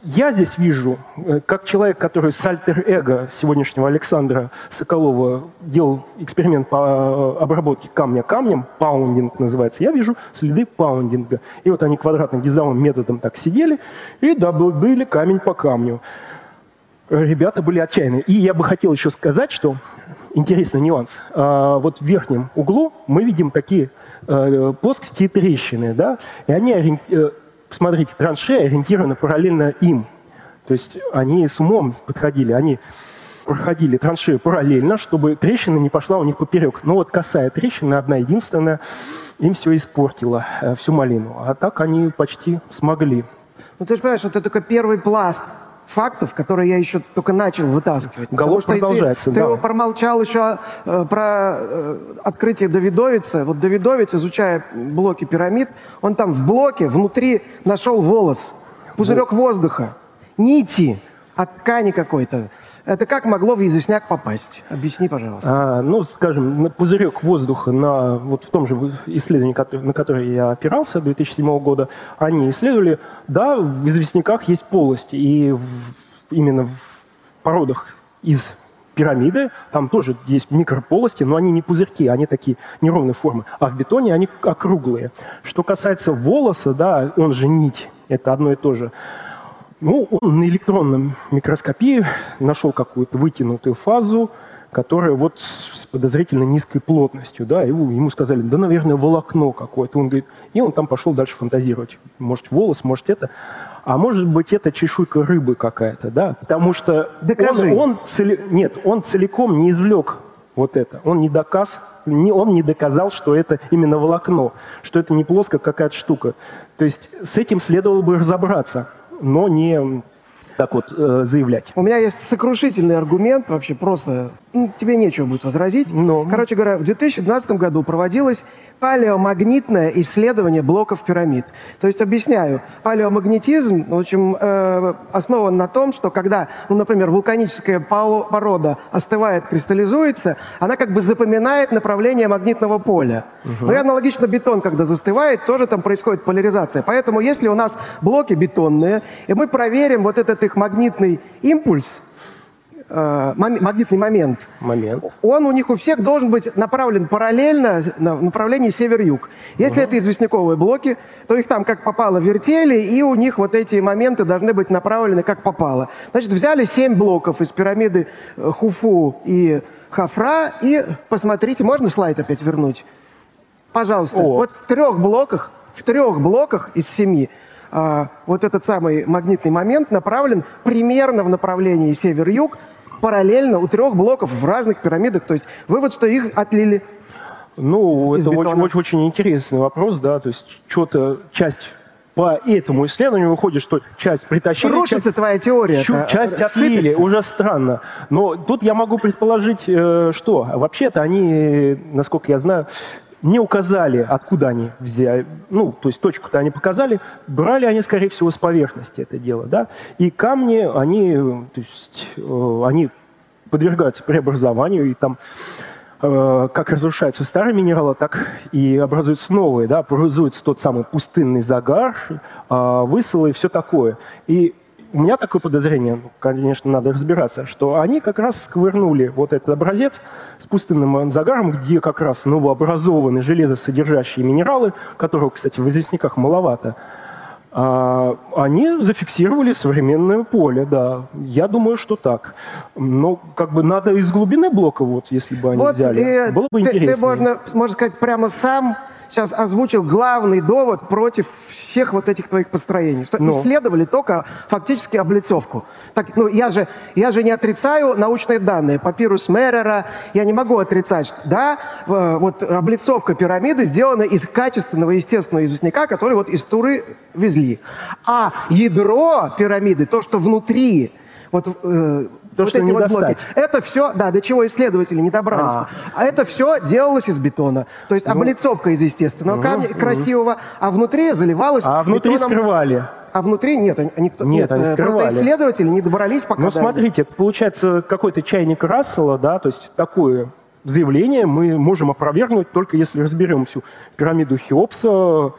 Я здесь вижу, э, как человек, который с альтер-эго сегодняшнего Александра Соколова делал эксперимент по э, обработке камня камнем, паундинг называется, я вижу следы паундинга. И вот они квадратным гнездовым методом так сидели и добыли камень по камню. Ребята были отчаянные. И я бы хотел еще сказать, что интересный нюанс. А, вот в верхнем углу мы видим такие плоскости и трещины, да, и они. Э, смотрите, траншеи ориентированы параллельно им. То есть они с умом подходили, они проходили траншею параллельно, чтобы трещина не пошла у них поперек. Но вот косая трещина, одна единственная, им все испортила, э, всю малину. А так они почти смогли. Ну ты же понимаешь, вот это только первый пласт фактов, которые я еще только начал вытаскивать. Уголок Потому что продолжается, ты, да. ты его промолчал еще э, про э, открытие Давидовица. Вот Давидовец, изучая блоки пирамид, он там в блоке внутри нашел волос, пузырек воздуха, нити от ткани какой-то. Это как могло в известняк попасть? Объясни, пожалуйста. А, ну, скажем, на пузырек воздуха на вот в том же исследовании, на которое я опирался 2007 года, они исследовали, да, в известняках есть полости, и в- именно в породах из пирамиды там тоже есть микрополости, но они не пузырьки, они такие неровной формы, а в бетоне они округлые. Что касается волоса, да, он же нить, это одно и то же. Ну, он на электронном микроскопии нашел какую-то вытянутую фазу, которая вот с подозрительно низкой плотностью, да, и ему, ему сказали, да, наверное, волокно какое-то. Он говорит, и он там пошел дальше фантазировать. Может, волос, может, это. А может быть, это чешуйка рыбы какая-то, да, потому что Докажи. он, он цели- нет, он целиком не извлек вот это. Он не доказ, не, он не доказал, что это именно волокно, что это не плоская какая-то штука. То есть с этим следовало бы разобраться, но не так вот э, заявлять. У меня есть сокрушительный аргумент, вообще просто ну, тебе нечего будет возразить. Ну. Короче говоря, в 2012 году проводилось палеомагнитное исследование блоков пирамид. То есть, объясняю, палеомагнетизм, в общем, э, основан на том, что когда, ну, например, вулканическая порода остывает, кристаллизуется, она как бы запоминает направление магнитного поля. Ну и аналогично бетон, когда застывает, тоже там происходит поляризация. Поэтому если у нас блоки бетонные, и мы проверим вот этот их магнитный импульс, э, магнитный момент, Момент. он у них у всех должен быть направлен параллельно на в направлении север-юг. Если это известняковые блоки, то их там как попало вертели, и у них вот эти моменты должны быть направлены как попало. Значит, взяли семь блоков из пирамиды э, Хуфу и Хафра, и посмотрите, можно слайд опять вернуть? Пожалуйста. О. Вот в трех блоках, в трех блоках из семи вот этот самый магнитный момент направлен примерно в направлении север-юг, параллельно у трех блоков в разных пирамидах. То есть вывод, что их отлили. Ну, это очень, очень, очень интересный вопрос, да, то есть что-то, часть по этому исследованию выходит, что часть притащили, Рушится часть, твоя теория. чу- часть отлили, сыпется. уже странно. Но тут я могу предположить, э, что вообще-то они, насколько я знаю, не указали, откуда они взяли, ну, то есть точку-то они показали, брали они, скорее всего, с поверхности это дело, да, и камни, они, то есть, э, они подвергаются преобразованию, и там э, как разрушаются старые минералы, так и образуются новые, да, образуется тот самый пустынный загар, э, высылы и все такое. И у меня такое подозрение, ну, конечно, надо разбираться, что они как раз сковырнули вот этот образец с пустынным загаром, где как раз новообразованы железосодержащие минералы, которых, кстати, в известняках маловато, а, они зафиксировали современное поле, да. Я думаю, что так. Но как бы надо из глубины блока, вот, если бы они Вот взяли. э, Было бы ты, интересно. ты, можно, можно сказать, прямо сам сейчас озвучил главный довод против всех вот этих твоих построений. Что Ну. исследовали только фактически облицовку. Так, ну, я же, я же не отрицаю научные данные. Папирус Меррера, я не могу отрицать, что, да, вот облицовка пирамиды сделана из качественного естественного известняка, который вот из Туры везли. А ядро пирамиды, то, что внутри, вот, э, То, вот что эти вот блоки, это все, да, до чего исследователи не добрались. А. А это все делалось из бетона. То есть облицовка из естественного камня красивого, а внутри заливалось А внутри бетоном. скрывали. А внутри нет, никто, Нет, они э, просто исследователи не добрались пока. Ну, смотрите, это получается какой-то чайник Рассела, да, то есть такое заявление мы можем опровергнуть только если разберем всю пирамиду Хеопса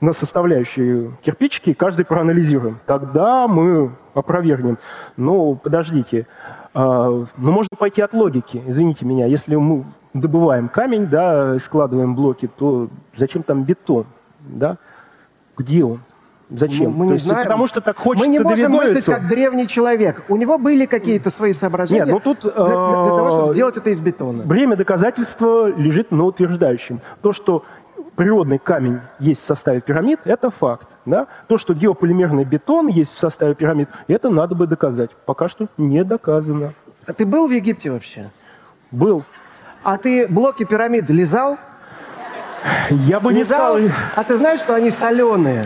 на составляющие кирпичики, каждый проанализируем. Тогда мы опровергнем. Но подождите, а, ну можно пойти от логики, извините меня. Если мы добываем камень, да, и складываем блоки, то зачем там бетон, да? Где он? Зачем? Мы То не есть знаем. Потому что так хочется Мы не можем мыслить как древний человек. У него были какие-то свои соображения Нет, ну тут, для, для- того, чтобы э, сделать это из бетона. Бремя доказательства лежит на утверждающем. То, что природный камень есть в составе пирамид, это факт. Да? То, что геополимерный бетон есть в составе пирамид, это надо бы доказать. Пока что не доказано. А ты был в Египте вообще? Был. А ты блоки пирамид лизал? Я бы не Лизал? стал... А ты знаешь, что они соленые?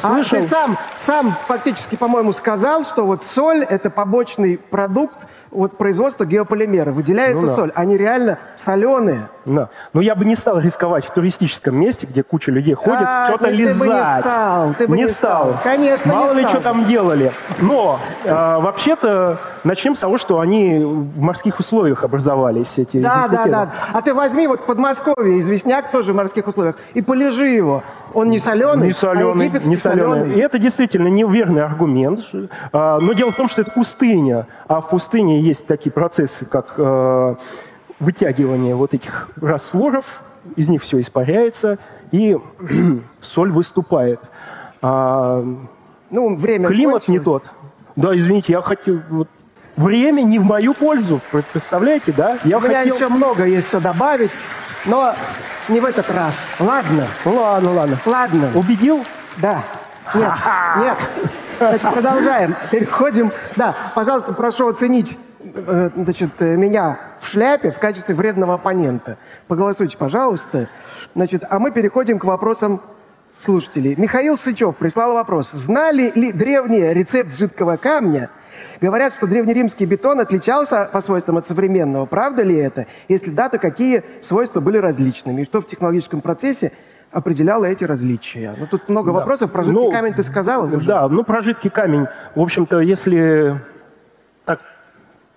слышал... А ты сам, сам фактически, по-моему, сказал, что вот соль – это побочный продукт вот производства геополимера. Выделяется Ну да. соль. Они реально соленые. Да. Но я бы не стал рисковать в туристическом месте, где куча людей ходит, А, что-то ты- ты бы не лизать. стал, ты бы не стал. Конечно, Мало не ли, стал. что там делали. Но а, вообще-то начнем с того, что они в морских условиях образовались, эти Да, да, да. А ты возьми вот в Подмосковье известняк тоже в морских условиях и полежи его. Он не соленый, Не соленый, а египетский не соленый. соленый. И это действительно неверный аргумент. А, Но дело в том, что это пустыня. А в пустыне есть такие процессы, как э, вытягивание вот этих растворов, из них все испаряется, и соль выступает. А Ну, время климат не кончилось. тот. Да, извините, я хотел... вот, время не в мою пользу. Представляете, да? Я У меня хотел... еще много есть что добавить, но не в этот раз. Ладно, Ладно, ладно. ладно. Убедил? Да. Нет, нет. Значит, продолжаем. Переходим. Да, пожалуйста, прошу оценить значит, э, меня в шляпе в качестве вредного оппонента. Поголосуйте, пожалуйста. Значит, а мы переходим к вопросам слушателей. Михаил Сычев прислал вопрос. Знали ли древние рецепт жидкого камня? Говорят, что древнеримский бетон отличался по свойствам от современного. Правда ли это? Если да, то какие свойства были различными? И что в технологическом процессе определяло эти различия? Ну, тут много Да. вопросов. Про жидкий Ну, камень ты сказал уже? Да, ну про жидкий камень. В общем-то, если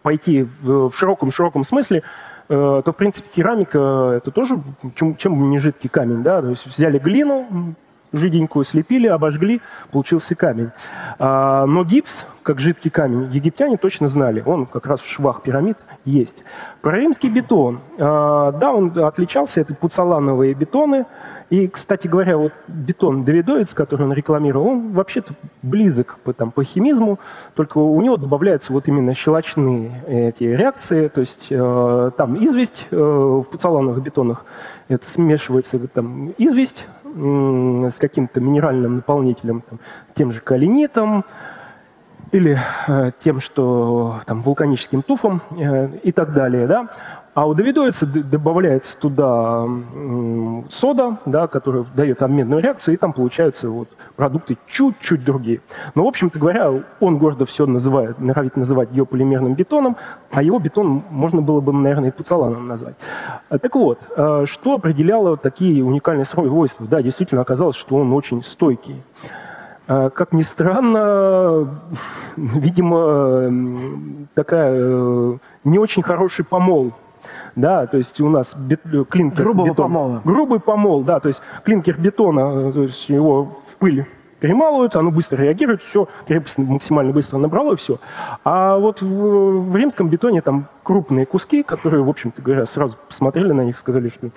пойти в широком-широком смысле, э, то, в принципе, керамика – это тоже чем, чем не жидкий камень, да? То есть взяли глину, жиденькую слепили, обожгли, получился камень. А, но гипс, как жидкий камень, египтяне точно знали. Он как раз в швах пирамид есть. Про римский бетон. А, да, он отличался, это пуцалановые бетоны. И, кстати говоря, вот бетон Давидовец, который он рекламировал, он вообще-то близок по, там, по химизму, только у него добавляются вот именно щелочные эти реакции, то есть э, там известь э, в пуцалановых бетонах, это смешивается там известь м, с каким-то минеральным наполнителем, там, тем же калинитом, или э, тем, что там вулканическим туфом э, и так далее, да. А у Давидовица добавляется туда сода, да, которая дает обменную реакцию, и там получаются вот продукты чуть-чуть другие. Но, в общем-то говоря, он гордо все называет, норовит называть геополимерным бетоном, а его бетон можно было бы, наверное, и пуцаланом назвать. А, Так вот, э, что определяло такие уникальные свойства? Да, действительно оказалось, что он очень стойкий. А, Как ни странно, видимо, такая э, не очень хороший помол. Да, то есть у нас бет- клинкер Грубого бетон- помола. Грубый помол, да, то есть клинкер бетона, э, то есть его в пыль перемалывают, оно быстро реагирует, все, крепость максимально быстро набрало, и все. А вот в, в римском бетоне там крупные куски, которые, в общем-то говоря, сразу посмотрели на них, сказали, что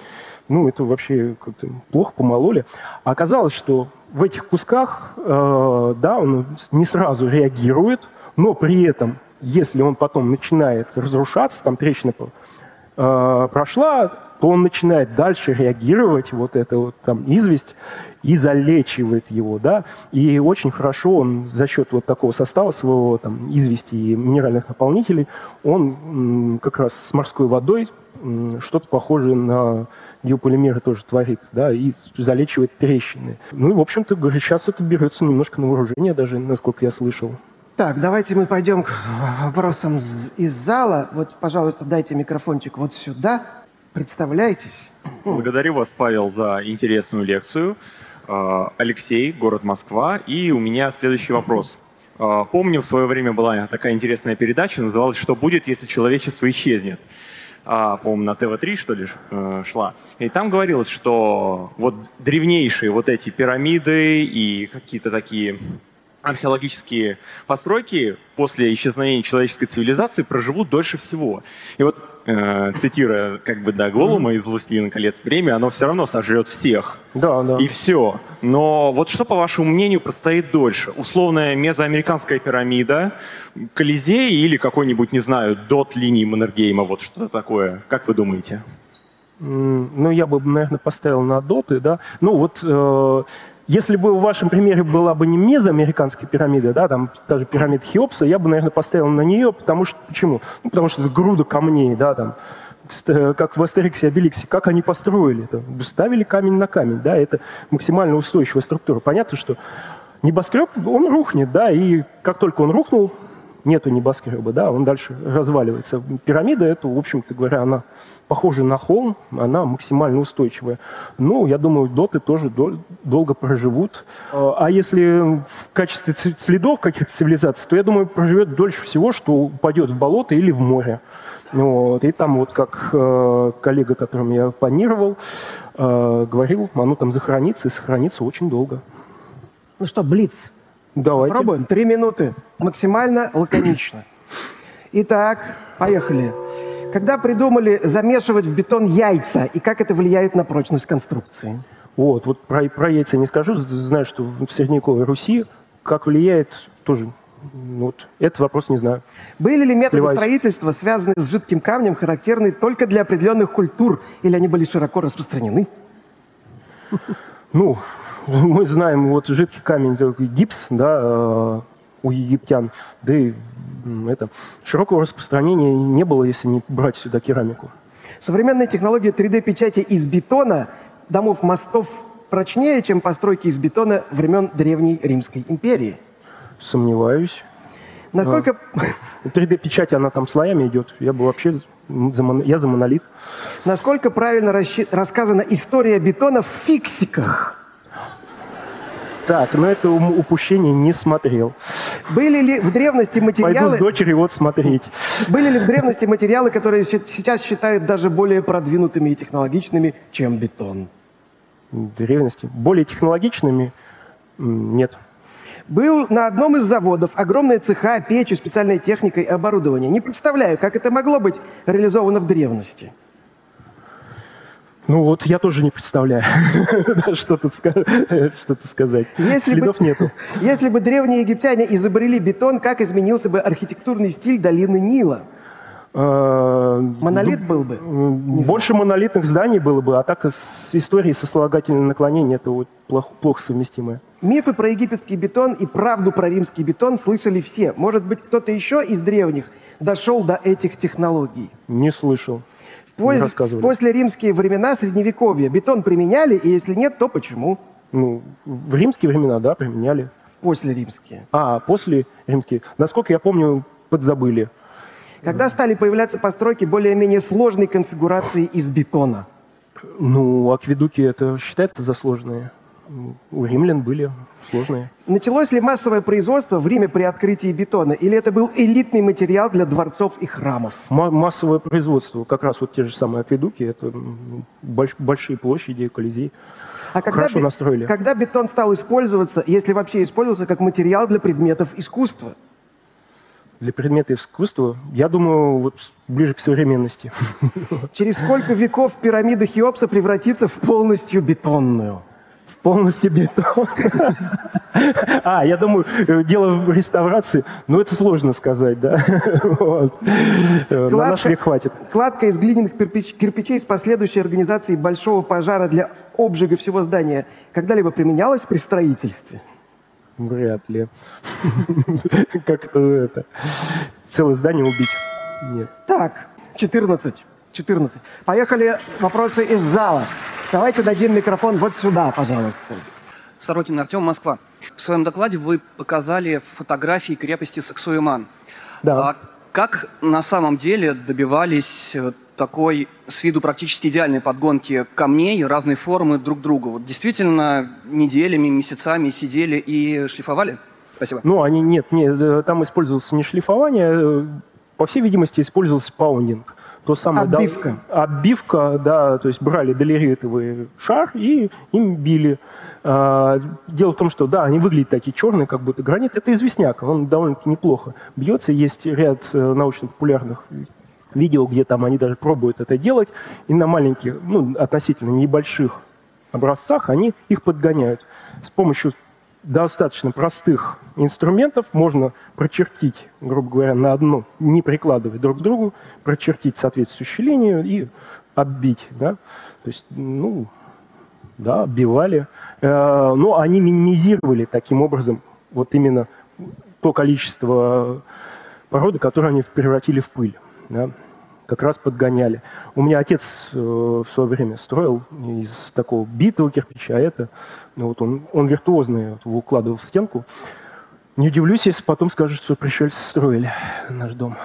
ну, это вообще как-то плохо помололи. А оказалось, что в этих кусках, э, да, он не сразу реагирует, но при этом, если он потом начинает разрушаться, там трещина э, прошла, то он начинает дальше реагировать, вот это вот там известь, и залечивает его, да, и очень хорошо он за счет вот такого состава своего, там, извести и минеральных наполнителей, он м, как раз с морской водой что-то похожее на геополимеры тоже творит, да, и залечивает трещины. Ну и, в общем-то, говорю, сейчас это берется немножко на вооружение даже, насколько я слышал. Так, давайте мы пойдем к вопросам из зала. Вот, пожалуйста, дайте микрофончик вот сюда. Представляйтесь. Благодарю вас, Павел, за интересную лекцию. Э, Алексей, город Москва. И у меня следующий вопрос. Э, Помню, в свое время была такая интересная передача, называлась «Что будет, если человечество исчезнет?» А, по-моему, на ТВ-3, что ли, э, шла. И там говорилось, что вот древнейшие вот эти пирамиды и какие-то такие археологические постройки после исчезновения человеческой цивилизации проживут дольше всего. И вот, э, цитируя как бы, да, Голума из «Властелина колец», время, оно все равно сожрет всех. Да, да. И все. Но вот что, по вашему мнению, простоит дольше? Условная мезоамериканская пирамида, Колизей или какой-нибудь, не знаю, дот линии Маннергейма, вот что-то такое. Как вы думаете? Ну, я бы, наверное, поставил на доты, да. Ну, вот э, если бы в вашем примере была бы не мезоамериканская пирамида, да, там даже пирамида Хеопса, я бы, наверное, поставил на нее, потому что, почему? Ну, потому что это груда камней, да, там, ст- как в Астериксе и Обеликсе, как они построили это? Ставили камень на камень, да, это максимально устойчивая структура. Понятно, что Небоскреб, он рухнет, да, и как только он рухнул, нету небоскреба, да, он дальше разваливается. Пирамида, это, в общем-то говоря, она похожа на холм, она максимально устойчивая. Ну, я думаю, доты тоже дол- долго проживут. А если в качестве следов каких-то цивилизаций, то, я думаю, проживет дольше всего, что упадет в болото или в море. Вот. И там вот как э, коллега, которым я планировал, э, говорил, оно там захоронится и сохранится очень долго. Ну что, Блиц? Давайте. Попробуем. Три минуты. Максимально лаконично. Итак, поехали. Когда придумали замешивать в бетон яйца, и как это влияет на прочность конструкции? Вот, вот про, про яйца не скажу, знаю, что в средневековой Руси как влияет, тоже, вот, этот вопрос не знаю. Были ли методы Сливаюсь. строительства, связанные с жидким камнем, характерны только для определенных культур, или они были широко распространены? Ну, мы знаем, вот жидкий камень, такой гипс, да, э, у египтян, да и это, широкого распространения не было, если не брать сюда керамику. Современная технология 3D-печати из бетона домов мостов прочнее, чем постройки из бетона времен Древней Римской империи. Сомневаюсь. Насколько, 3D-печать, она там слоями идет. Я бы вообще, за мон- я за монолит. насколько правильно расщи- рассказана история бетона в фиксиках? Так, но это упущение не смотрел. Были ли в древности Пойду материалы, с дочерью вот смотреть. были ли в древности материалы, которые сейчас считают даже более продвинутыми и технологичными, чем бетон? В древности. Более технологичными нет. Был на одном из заводов огромная цеха, печи, специальная техника и оборудование. Не представляю, как это могло быть реализовано в древности. Ну вот, я тоже не представляю, что тут что тут сказать. Если бы- Следов нету. Если бы древние египтяне изобрели бетон, как изменился бы архитектурный стиль долины Нила? Э, Монолит был бы? Больше монолитных зданий было бы, а так с историей сослагательного наклонения это вот плохо, плохо совместимое. Мифы про египетский бетон и правду про римский бетон слышали все. Может быть, кто-то еще из древних дошел до этих технологий? Не слышал. Не в послеримские времена Средневековья бетон применяли, и если нет, то почему? Ну, в римские времена, да, применяли. В послеримские. А, после римские. Насколько я помню, подзабыли. Когда стали появляться постройки более-менее сложной конфигурации из бетона? Ну, акведуки это считается за сложные. М, У римлян были сложные. Началось ли массовое производство в Риме при открытии бетона, или это был элитный материал для дворцов и храмов? Ма- массовое производство, как раз вот те же самые акведуки, это м, больш- большие площади, колизей. А когда, Хорошо настроили. когда бетон стал использоваться, если вообще использовался как материал для предметов искусства? Для предмета искусства, я думаю, вот ближе к современности. Через сколько веков пирамида Хеопса превратится в полностью бетонную? Полностью бетон. А, я думаю, э, дело в реставрации, но это сложно сказать, да. Вот. Э, На наш Кладка- век хватит. Кладка из глиняных кирпич- кирпичей с последующей организацией большого пожара для обжига всего здания когда-либо применялась при строительстве? Вряд ли. Как это? Целое здание убить? Нет. Так, 14. 14. Поехали вопросы из зала. Давайте дадим микрофон вот сюда, пожалуйста. Сорокин Артем, Москва. В своем докладе вы показали фотографии крепости Саксуэман. Да. А как на самом деле добивались э, такой с виду практически идеальной подгонки камней разной формы друг к другу? Вот действительно неделями, месяцами сидели и шлифовали? Спасибо. Ну, они нет, нет, э, там использовался не шлифование, э, по всей видимости, использовался паундинг. То самое, да, Отбивка. оббивка, да, то есть брали долеритовый шар и им били. А, Дело в том, что, да, они выглядят такие черные, как будто гранит. Это известняк, он довольно-таки неплохо бьется. Есть ряд э, научно-популярных видео, где там они даже пробуют это делать. И на маленьких, ну, относительно небольших образцах они их подгоняют. С помощью достаточно простых инструментов можно прочертить, грубо говоря, на одну, не прикладывая друг к другу, прочертить соответствующую линию и отбить, да. То есть, ну, да, отбивали. Э, Но они минимизировали таким образом вот именно то количество породы, которое они превратили в пыль. да. Как раз подгоняли. У меня отец э, в свое время строил из такого битого кирпича, а это, ну, вот он, он виртуозно его укладывал в стенку. Не удивлюсь, если потом скажут, что пришельцы строили наш дом.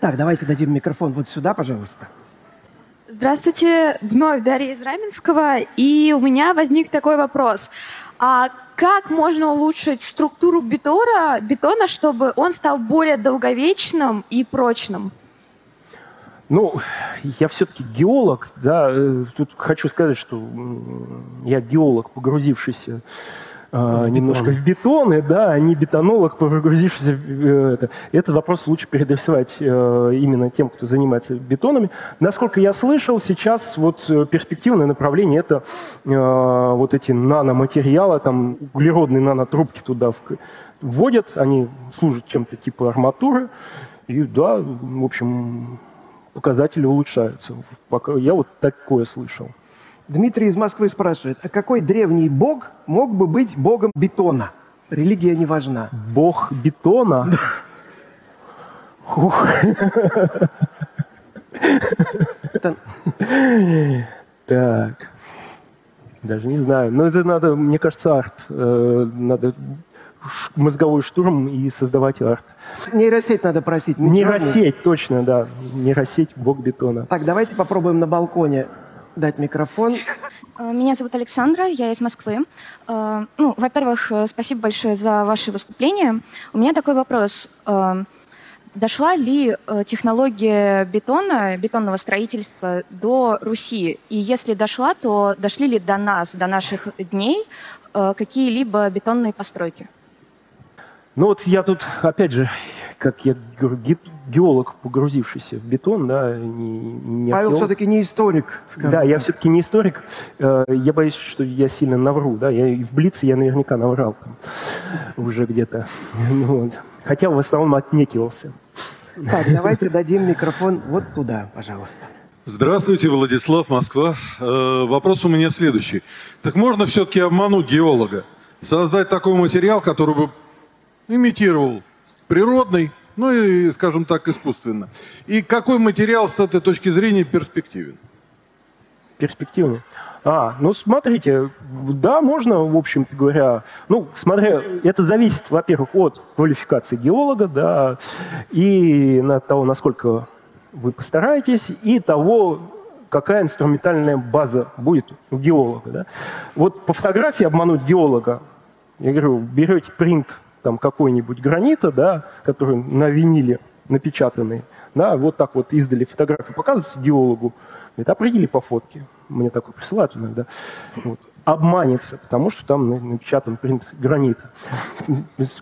Так, давайте дадим микрофон вот сюда, пожалуйста. Здравствуйте, вновь Дарья из Раменского. И у меня возник такой вопрос. А как можно улучшить структуру бетона, бетона, чтобы он стал более долговечным и прочным? Ну, я все-таки геолог, да, э, тут хочу сказать, что я геолог, погрузившийся э, немножко в бетоны, да, а не бетонолог, погрузившийся в э, это. Этот вопрос лучше переадресовать э, именно тем, кто занимается бетонами. Насколько я слышал, сейчас вот перспективное направление это вот эти наноматериалы, там углеродные нанотрубки туда вводят, они служат чем-то типа арматуры, и да, в общем, показатели улучшаются. Я вот такое слышал. Дмитрий из Москвы спрашивает, а какой древний бог мог бы быть богом бетона? Религия не важна. Бог бетона? Так. Даже не знаю. Но это надо, мне кажется, арт. Э, надо мозговой штурм и создавать арт. Нейросеть надо просить. Нейросеть, точно, да. Нейросеть, бог бетона. Так, давайте попробуем на балконе дать микрофон. Э, меня зовут Александра, я из Москвы. Э, ну, во-первых, э, спасибо большое за ваше выступление. У меня такой вопрос. Дошла ли технология бетона, бетонного строительства до Руси? И если дошла, то дошли ли до нас, до наших дней какие-либо бетонные постройки? Ну вот я тут, опять же, как я говорю, геолог, погрузившийся в бетон, да, не, не Павел все-таки не историк, скажем. Да, я все-таки не историк. Э, я боюсь, что я сильно навру, да. Я в Блице я наверняка наврал там, уже где-то. Ну, вот. Хотя в основном отнекивался. Так, давайте дадим микрофон вот туда, пожалуйста. Здравствуйте, Владислав, Москва. Э, вопрос у меня следующий. Так можно все-таки обмануть геолога? Создать такой материал, который бы имитировал природный, ну и, скажем так, искусственно. И какой материал с этой точки зрения перспективен? Перспективный? А, ну смотрите, да, можно, в общем-то говоря, ну, смотря, это зависит, во-первых, от квалификации геолога, да, и от того, насколько вы постараетесь, и того, какая инструментальная база будет у геолога. Да. Вот по фотографии обмануть геолога, я говорю, берете принт там какой-нибудь гранита, да, который на виниле напечатанный, да, вот так вот издали фотографию, показывается геологу, говорит, определи по фотке. Мне такой присылают иногда. Вот. Обманется, потому что там напечатан принт гранита.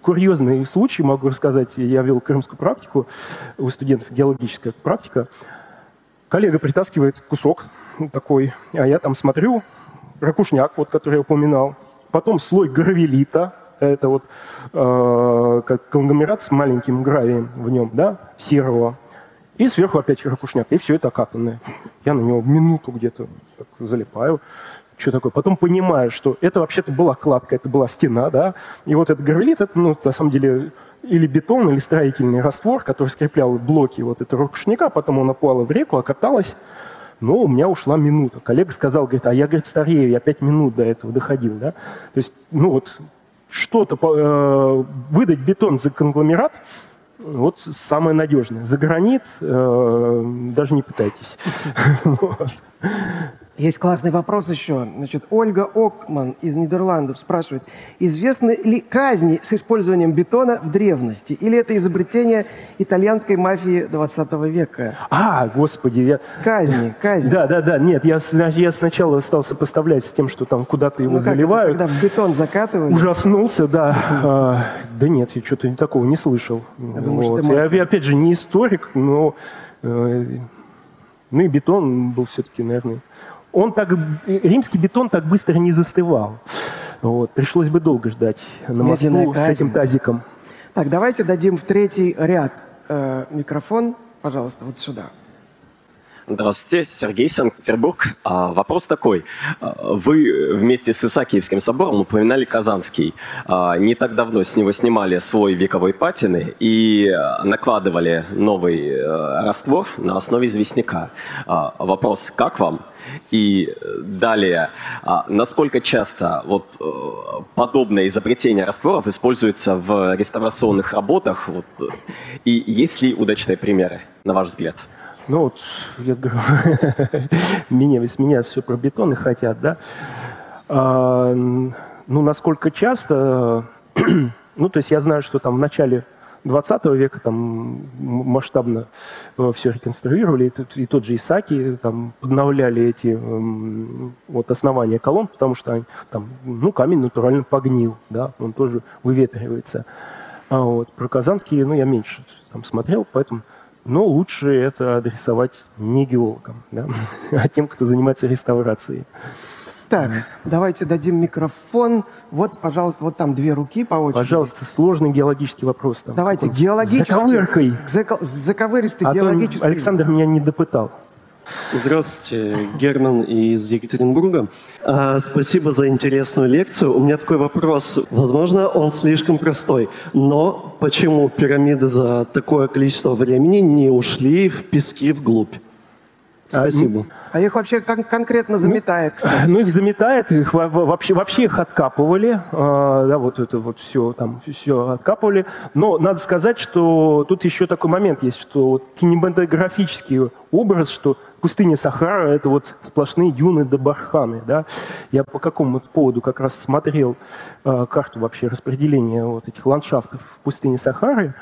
Курьезный случай, могу рассказать, я вел крымскую практику, у студентов геологическая практика. Коллега притаскивает кусок такой, а я там смотрю, ракушняк, вот, который я упоминал, потом слой гравелита, это вот э, как конгломерат с маленьким гравием в нем, да, серого, и сверху опять ракушняк, и все это окатанное. Я на него минуту где-то залипаю, что такое. Потом понимаю, что это вообще-то была кладка, это была стена, да, и вот этот гравелит, это, ну, на самом деле, или бетон, или строительный раствор, который скреплял блоки вот этого ракушняка, потом он опала в реку, окаталась, но у меня ушла минута. Коллега сказал, говорит, а я, говорит, старею, я пять минут до этого доходил, да. То есть, ну вот, что-то, э, выдать бетон за конгломерат, вот самое надежное. За гранит э, даже не пытайтесь. Есть классный вопрос еще. Значит, Ольга Окман из Нидерландов спрашивает, известны ли казни с использованием бетона в древности? Или это изобретение итальянской мафии 20 века? А, господи, я... Казни, казни. Да, да, да, нет, я, я сначала стал сопоставлять с тем, что там куда-то его ну, заливают. когда в бетон закатывали? Ужаснулся, да. а, да нет, я что-то такого не слышал. Я, думаю, вот. что я, опять же, не историк, но... Э, ну и бетон был все-таки, наверное, он так, римский бетон так быстро не застывал. Вот, пришлось бы долго ждать на Москву с этим тазиком. Так, давайте дадим в третий ряд э, микрофон, пожалуйста, вот сюда. Здравствуйте, Сергей, Санкт-Петербург. А, вопрос такой. А, вы вместе с Исаакиевским собором упоминали Казанский. А, не так давно с него снимали свой вековой патины и накладывали новый раствор на основе известняка. Вопрос, как вам? И далее, насколько часто вот подобное изобретение растворов используется в реставрационных работах? Вот, и есть ли удачные примеры, на ваш взгляд? Ну вот, я говорю, меня, с меня все про бетоны хотят, да? А, ну, насколько часто, ну, то есть я знаю, что там в начале 20 века там масштабно э, все реконструировали, и, и тот же Исаки там подновляли эти вот основания колонн, потому что они, там, ну, камень натурально погнил, да, он тоже выветривается. А вот про Казанский, ну, я меньше там смотрел, поэтому но лучше это адресовать не геологам, да, а тем, кто занимается реставрацией. Так, давайте дадим микрофон. Вот, пожалуйста, вот там две руки по очереди. Пожалуйста, сложный геологический вопрос. Там. Давайте, геологический. Заковыркой. Зако- Заковыристый А геологический. Александр меня не допытал. Здравствуйте, Герман из Екатеринбурга. А, Спасибо за интересную лекцию. У меня такой вопрос. Возможно, он слишком простой, но почему пирамиды за такое количество времени не ушли в пески вглубь? Спасибо. А их вообще кон- конкретно заметает, кстати. Ну, их заметает, их во- во- вообще, вообще их откапывали, а, да, вот это вот все, там, все откапывали. Но надо сказать, что тут еще такой момент есть, что вот кинематографический образ, что пустыня Сахара – это вот сплошные дюны да барханы, да. Я по какому поводу как раз смотрел а, карту вообще распределения вот этих ландшафтов в пустыне Сахары,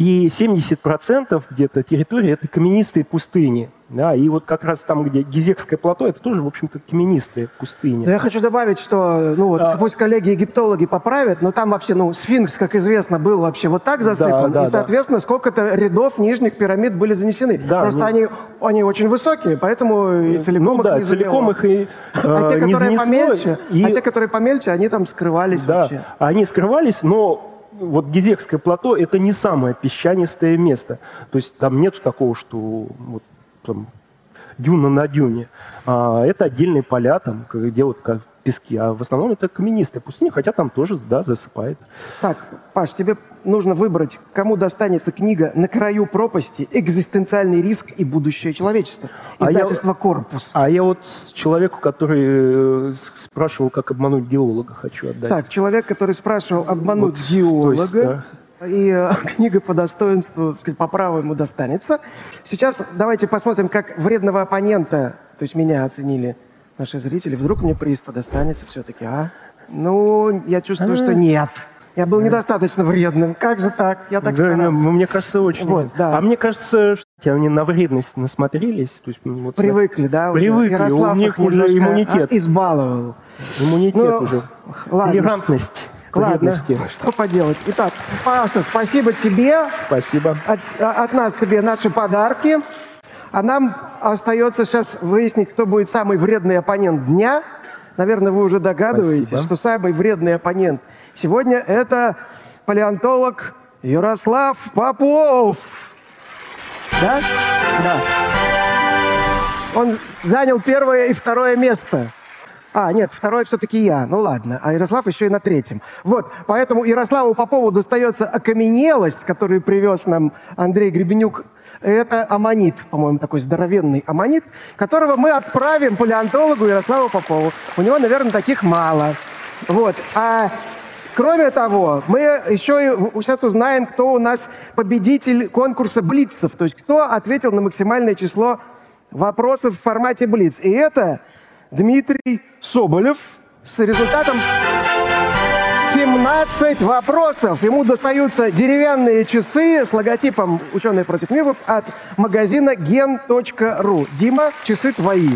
и 70% где-то территории – это каменистые пустыни. Да, и вот как раз там, где Гизекское плато, это тоже, в общем-то, каменистые пустыни. Но я хочу добавить, что, ну вот, А. пусть коллеги-египтологи поправят, но там вообще, ну, сфинкс, как известно, был вообще вот так засыпан, да, и, да. соответственно, сколько-то рядов нижних пирамид были занесены. Да, Просто ну- они, они очень высокие, поэтому и целиком ну их да, не целиком их и А э, те, не которые занесло, помельче, и- а те, которые помельче, они там скрывались да, вообще. они скрывались, но вот Гизекское плато это не самое песчанистое место. То есть там нет такого, что вот, там, дюна на дюне. А, это отдельные поля, там, где вот как пески. А в основном это каменистая пустыня, хотя там тоже да, засыпает. Так, Паш, тебе нужно выбрать, кому достанется книга «На краю пропасти. Экзистенциальный риск и будущее человечества». А я- Издательство «Корпус». А я вот человеку, который э, спрашивал, как обмануть геолога, хочу отдать. Так, человек, который спрашивал обмануть Вот, геолога, есть, и э, книга по достоинству, так сказать, по праву ему достанется. Сейчас давайте посмотрим, как вредного оппонента, то есть меня оценили наши зрители. Вдруг мне приз-то достанется все-таки, а? Ну, я чувствую, что нет. Я был недостаточно вредным. Как же так? Я так Да, ну, старался. мне кажется, очень. Вот, да. А мне кажется, что они на вредность насмотрелись. То есть, вот, Привыкли, да, уже? Привыкли, Ярослав у них их уже иммунитет. а, избаловал. Иммунитет Ну, уже. ладно. Толерантность Ладно, что поделать. Итак, Паша, спасибо тебе. Спасибо. От, а- от нас тебе наши подарки. А нам остается сейчас выяснить, кто будет самый вредный оппонент дня. Наверное, вы уже догадываетесь, Спасибо. что самый вредный оппонент сегодня это палеонтолог Ярослав Попов. Да? Да. Он занял первое и второе место. А, нет, второе все-таки я. Ну ладно, а Ярослав еще и на третьем. Вот, поэтому Ярославу Попову достается окаменелость, которую привез нам Андрей Гребенюк. Это аммонит, по-моему, такой здоровенный аммонит, которого мы отправим палеонтологу Ярославу Попову. У него, наверное, таких мало. Вот. А Кроме того, мы еще и сейчас узнаем, кто у нас победитель конкурса Блицев, то есть кто ответил на максимальное число вопросов в формате Блиц. И это Дмитрий Соболев с результатом 17 вопросов. Ему достаются деревянные часы с логотипом «Ученые против мифов» от магазина gen.ru. Дима, часы твои.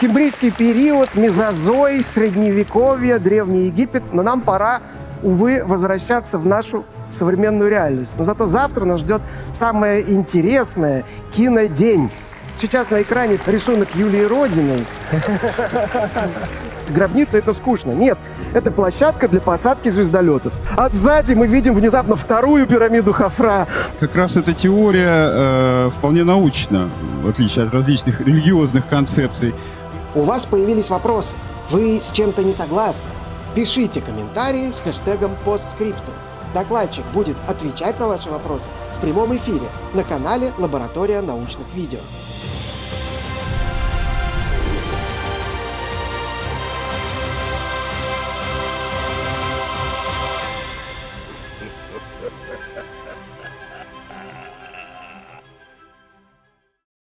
Кембрийский период, мезозой, средневековье, Древний Египет. Но нам пора, увы, возвращаться в нашу современную реальность. Но зато завтра нас ждет самое интересное – кинодень. сейчас на экране рисунок Юлии Родиной. Гробница это скучно. Нет, это площадка для посадки звездолетов. А сзади мы видим внезапно вторую пирамиду Хафра. Как раз эта теория э, вполне научна, в отличие от различных религиозных концепций. У вас появились вопросы. Вы с чем-то не согласны? Пишите комментарии с хэштегом постскриптум. Докладчик будет отвечать на ваши вопросы в прямом эфире на канале «Лаборатория научных видео».